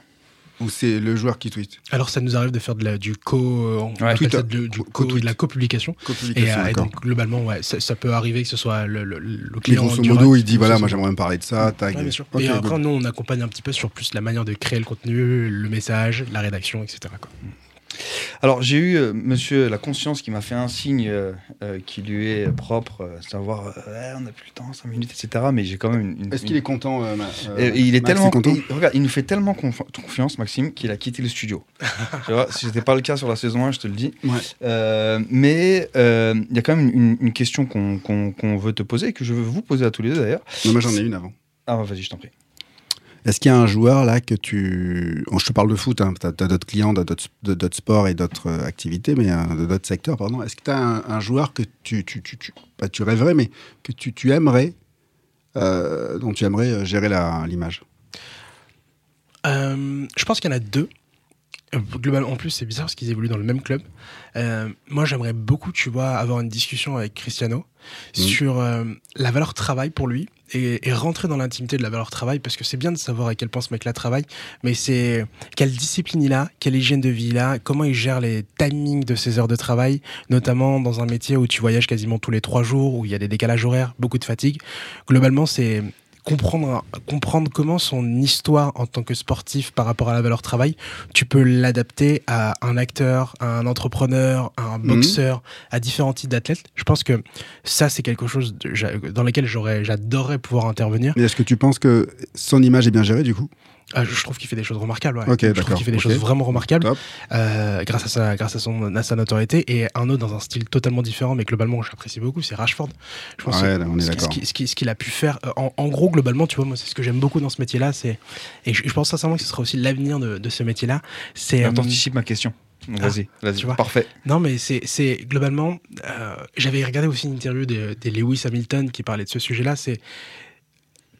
B: ou c'est le joueur qui tweet
D: Alors, ça nous arrive de faire de la, du co, on
A: Ouais.
D: appelle
B: Twitter.
D: ça de, du
B: Co-
D: co- de la copublication. Et, euh, et
B: d'accord.
D: donc, globalement, ouais, ça, ça peut arriver que ce soit le, le, le
B: Mais
D: client.
B: grosso
D: direct,
B: modo, il dit voilà, moi j'aimerais me parler de ça, tag.
D: Ouais, bien sûr. Et
B: good.
D: après, nous, on accompagne un petit peu sur plus la manière de créer le contenu, le message, la rédaction, etc. quoi.
A: Alors j'ai eu euh, Monsieur la conscience qui m'a fait un signe euh, euh, qui lui est propre, savoir on n'a plus le temps, 5 minutes, etc. Mais j'ai quand même une. une-
B: Est-ce qu'il est content
A: il est
B: Max
A: tellement
B: content
A: il, regarde, il nous fait tellement confi- confiance, Maxime, qu'il a quitté le studio. <laughs> tu vois, si c'était pas le cas sur la saison 1, je te le dis.
B: Ouais.
A: Mais il y a quand même une, une question qu'on veut te poser, et que je veux vous poser à tous les deux d'ailleurs.
B: Non, moi j'en ai une avant.
A: Ah, vas-y, je t'en prie.
B: Est-ce qu'il y a un joueur là que tu. Je te parle de foot, hein, tu as, d'autres clients, d'autres sports et d'autres euh, activités, mais euh, de d'autres secteurs, pardon. Est-ce que tu as un, joueur que tu, tu, tu, tu- pas tu rêverais, mais que tu, tu aimerais, euh, dont tu aimerais gérer l'image?
D: Je pense qu'il y en a deux. Euh, Globalement, en plus, c'est bizarre parce qu'ils évoluent dans le même club. Euh, moi, j'aimerais beaucoup, tu vois, avoir une discussion avec Cristiano
B: Mhm.
D: sur euh, la valeur travail pour lui et, et rentrer dans l'intimité de la valeur travail parce que c'est bien de savoir à quel point ce mec-là travaille, mais c'est quelle discipline il a, quelle hygiène de vie il a, comment il gère les timings de ses heures de travail, notamment dans un métier où tu voyages quasiment tous les trois jours, où il y a des décalages horaires, beaucoup de fatigue. Globalement, c'est comprendre, comprendre comment son histoire en tant que sportif par rapport à la valeur travail, tu peux l'adapter à un acteur, à un entrepreneur, à un boxeur, à différents types d'athlètes. Je pense que ça, c'est quelque chose de- dans lequel j'aurais, j'adorerais pouvoir intervenir.
B: Mais est-ce que tu penses que son image est bien gérée du coup?
D: Ah, je trouve qu'il fait des choses remarquables. ouais. Je trouve qu'il fait des choses vraiment remarquables euh, grâce à sa, grâce à son, à sa notoriété et un autre dans un style totalement différent, mais globalement j'apprécie beaucoup, c'est Rashford. Je pense
B: Ouais,
D: que
B: là, on est
D: ce qu'il a pu faire, euh, en, en gros globalement, tu vois, moi c'est ce que j'aime beaucoup dans ce métier-là, c'est et je, je pense sincèrement que ce sera aussi l'avenir de, de ce métier-là. C'est euh,
A: T'anticipes ma question.
D: Ah,
A: Vas-y, vas-y. Parfait.
D: non, mais c'est c'est globalement. euh, J'avais regardé aussi une interview de, de Lewis Hamilton qui parlait de ce sujet-là. C'est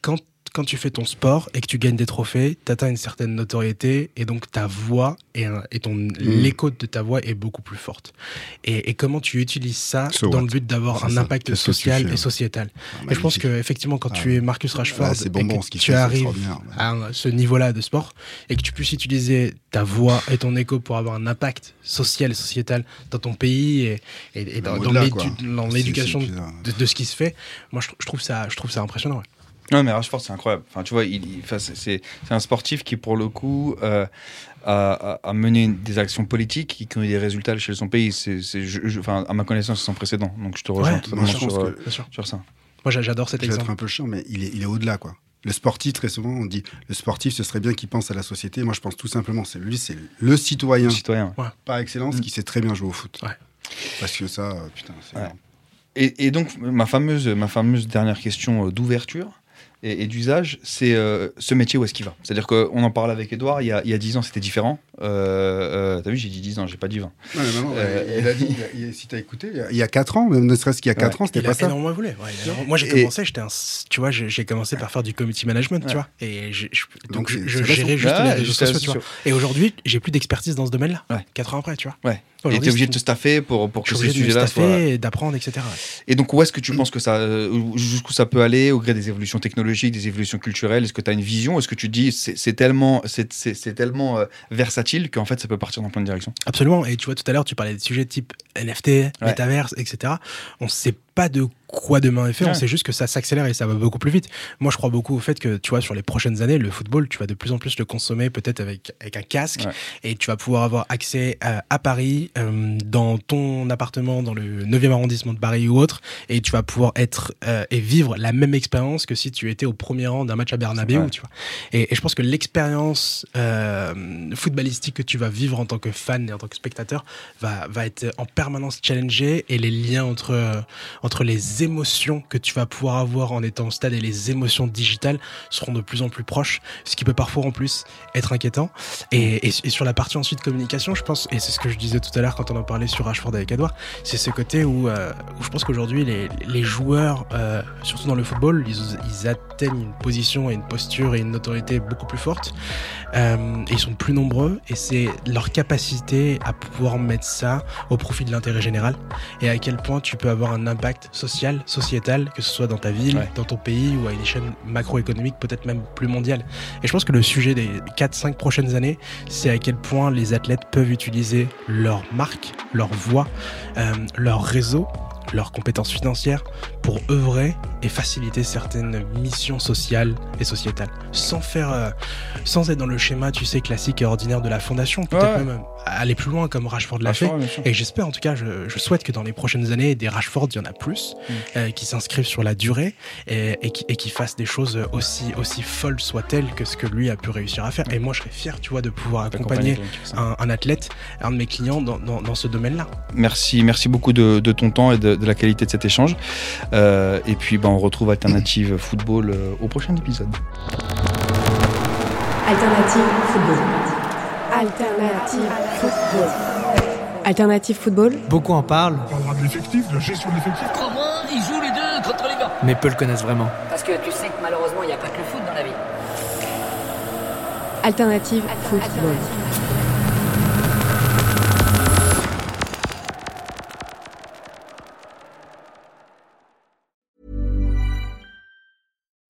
D: quand, quand tu fais ton sport et que tu gagnes des trophées, tu atteins une certaine notoriété et donc ta voix et, ton l'écho de ta voix est beaucoup plus forte. Et, et comment tu utilises ça
B: So
D: dans
B: what?
D: le but d'avoir un
B: ça.
D: impact social
B: fais,
D: et sociétal.
B: Ah,
D: Et je pense que effectivement, quand
B: Ah
D: tu es Marcus Rashford
B: Ah,
D: et que
B: ce
D: tu
B: fait,
D: arrives à ce niveau-là de sport et que tu puisses utiliser ta voix et ton écho pour avoir un impact social et sociétal dans ton pays et, dans, l'éducation de, ce qui se fait. Moi, je, je trouve ça, je trouve ça impressionnant. ouais.
A: Non, mais Rashford, c'est incroyable. Enfin, tu vois, il, c'est- un sportif qui, pour le coup, euh, a, mené des actions politiques qui ont eu des résultats chez son pays. C'est, c'est- je- je- enfin, à ma connaissance, c'est sans précédent. Donc, je te rejoins
D: Ouais,
A: totalement sur, euh,
B: que-
D: Bien sûr.
A: sur ça.
D: Moi, j'a- j'adore cet
B: Je vais être
D: exemple.
B: un peu chiant, mais il est, il est au-delà, quoi. Le sportif, très souvent, on dit le sportif, ce serait bien qu'il pense à la société. Moi, je pense tout simplement, c'est lui, c'est le citoyen
A: Le citoyen.
B: par excellence
A: Mm.
B: qui sait très bien jouer au foot.
D: Ouais.
B: Parce que ça, euh, putain, c'est
A: Ouais. Et, et donc, ma fameuse, ma fameuse dernière question d'ouverture et, et d'usage, c'est euh, ce métier, où est-ce qu'il va C'est-à-dire qu'on en parlait avec Edouard, il y a, il y a 10 ans, c'était différent. Euh, euh, T'as vu, j'ai dit 10 ans, j'ai pas dit 20.
B: Ouais, mais maintenant,
A: Euh,
B: il a dit, il a- si t'as écouté, il y a- il y a 4 ans, même ne serait-ce qu'il y a 4 ans, c'était pas ça.
D: énormément évolué. ouais, Moi, j'ai commencé, j'étais un, tu vois, j'ai commencé par faire du community management,
A: Ouais.
D: tu vois, et je-
B: Donc,
D: donc je, gérais juste
A: Ouais,
D: les réseaux sociaux, tu vois. Et aujourd'hui, j'ai plus d'expertise dans ce domaine-là.
A: Ouais.
D: 4 ans après, tu vois.
A: Ouais. Et t'es obligé de te staffer pour, que ces sujets-là
D: staffer
A: soient.
D: d'apprendre, etc.
A: Et donc, où est-ce que tu penses que ça, euh, jusqu'où ça peut aller au gré des évolutions technologiques, des évolutions culturelles? Est-ce que tu as une vision? Est-ce que tu te dis c'est tellement, c'est tellement euh, versatile qu'en fait ça peut partir dans plein de directions
D: Absolument. Et tu vois, tout à l'heure, tu parlais de sujets type NFT,
A: Ouais.
D: métaverse, etc. On ne sait pas de quoi demain est fait.
A: Ouais.
D: On sait juste que ça s'accélère et ça va beaucoup plus vite. Moi, je crois beaucoup au fait que, tu vois, sur les prochaines années, le football, tu vas de plus en plus le consommer peut-être avec, avec un casque
A: Ouais.
D: et tu vas pouvoir avoir accès à, à Paris, euh, dans ton appartement, dans le 9e arrondissement de Paris ou autre, et tu vas pouvoir être euh, et vivre la même expérience que si tu étais au premier rang d'un match à Bernabeu, tu vois. Et, et je pense que l'expérience euh, footballistique que tu vas vivre en tant que fan et en tant que spectateur va, va être en permanence challengée et les liens entre, entre les émotions que tu vas pouvoir avoir en étant au stade et les émotions digitales seront de plus en plus proches, ce qui peut parfois en plus être inquiétant. Et, et- et sur la partie ensuite communication, je pense, et c'est ce que je disais tout à l'heure quand on en parlait sur Rashford avec Edouard, c'est ce côté où, euh, où je pense qu'aujourd'hui les, les joueurs, euh, surtout dans le football, ils, ils atteignent une position et une posture et une notoriété beaucoup plus forte. Euh, et ils sont plus nombreux et c'est leur capacité à pouvoir mettre ça au profit de l'intérêt général et à quel point tu peux avoir un impact social, sociétal, que ce soit dans ta ville,
A: Ouais.
D: dans ton pays ou à une échelle macroéconomique, peut-être même plus mondiale. Et je pense que le sujet des 4-5 prochaines années, c'est à quel point les athlètes peuvent utiliser leur marque, leur voix, euh, leur réseau, leurs compétences financières pour œuvrer et faciliter certaines missions sociales et sociétales sans faire euh, sans être dans le schéma tu sais classique et ordinaire de la fondation peut-être
A: Ouais.
D: même euh, aller plus loin comme Rashford l'a fait et j'espère en tout cas, je, je souhaite que dans les prochaines années, des Rashford, il y en a plus,
A: Mm.
D: euh, qui s'inscrivent sur la durée et, et qui, et qui fassent des choses aussi, aussi folles soient-elles que ce que lui a pu réussir à faire. Et moi, je serais fier, tu vois, de pouvoir accompagner un, un athlète, un de mes clients dans, dans, dans ce domaine-là.
A: Merci, merci beaucoup de, de ton temps et de, de la qualité de cet échange. Euh, et puis, ben, on retrouve Alternative Football euh, au prochain épisode.
C: Alternative football. Alternative football. Alternative football.
D: Beaucoup en parlent,
E: On parlera de l'effectif, de la gestion de l'effectif.
F: Crois-moi, ils jouent les deux contre les gars.
D: mais peu le connaissent vraiment.
F: Parce que tu sais que malheureusement, il n'y a pas que le foot dans la vie.
C: Alternative football.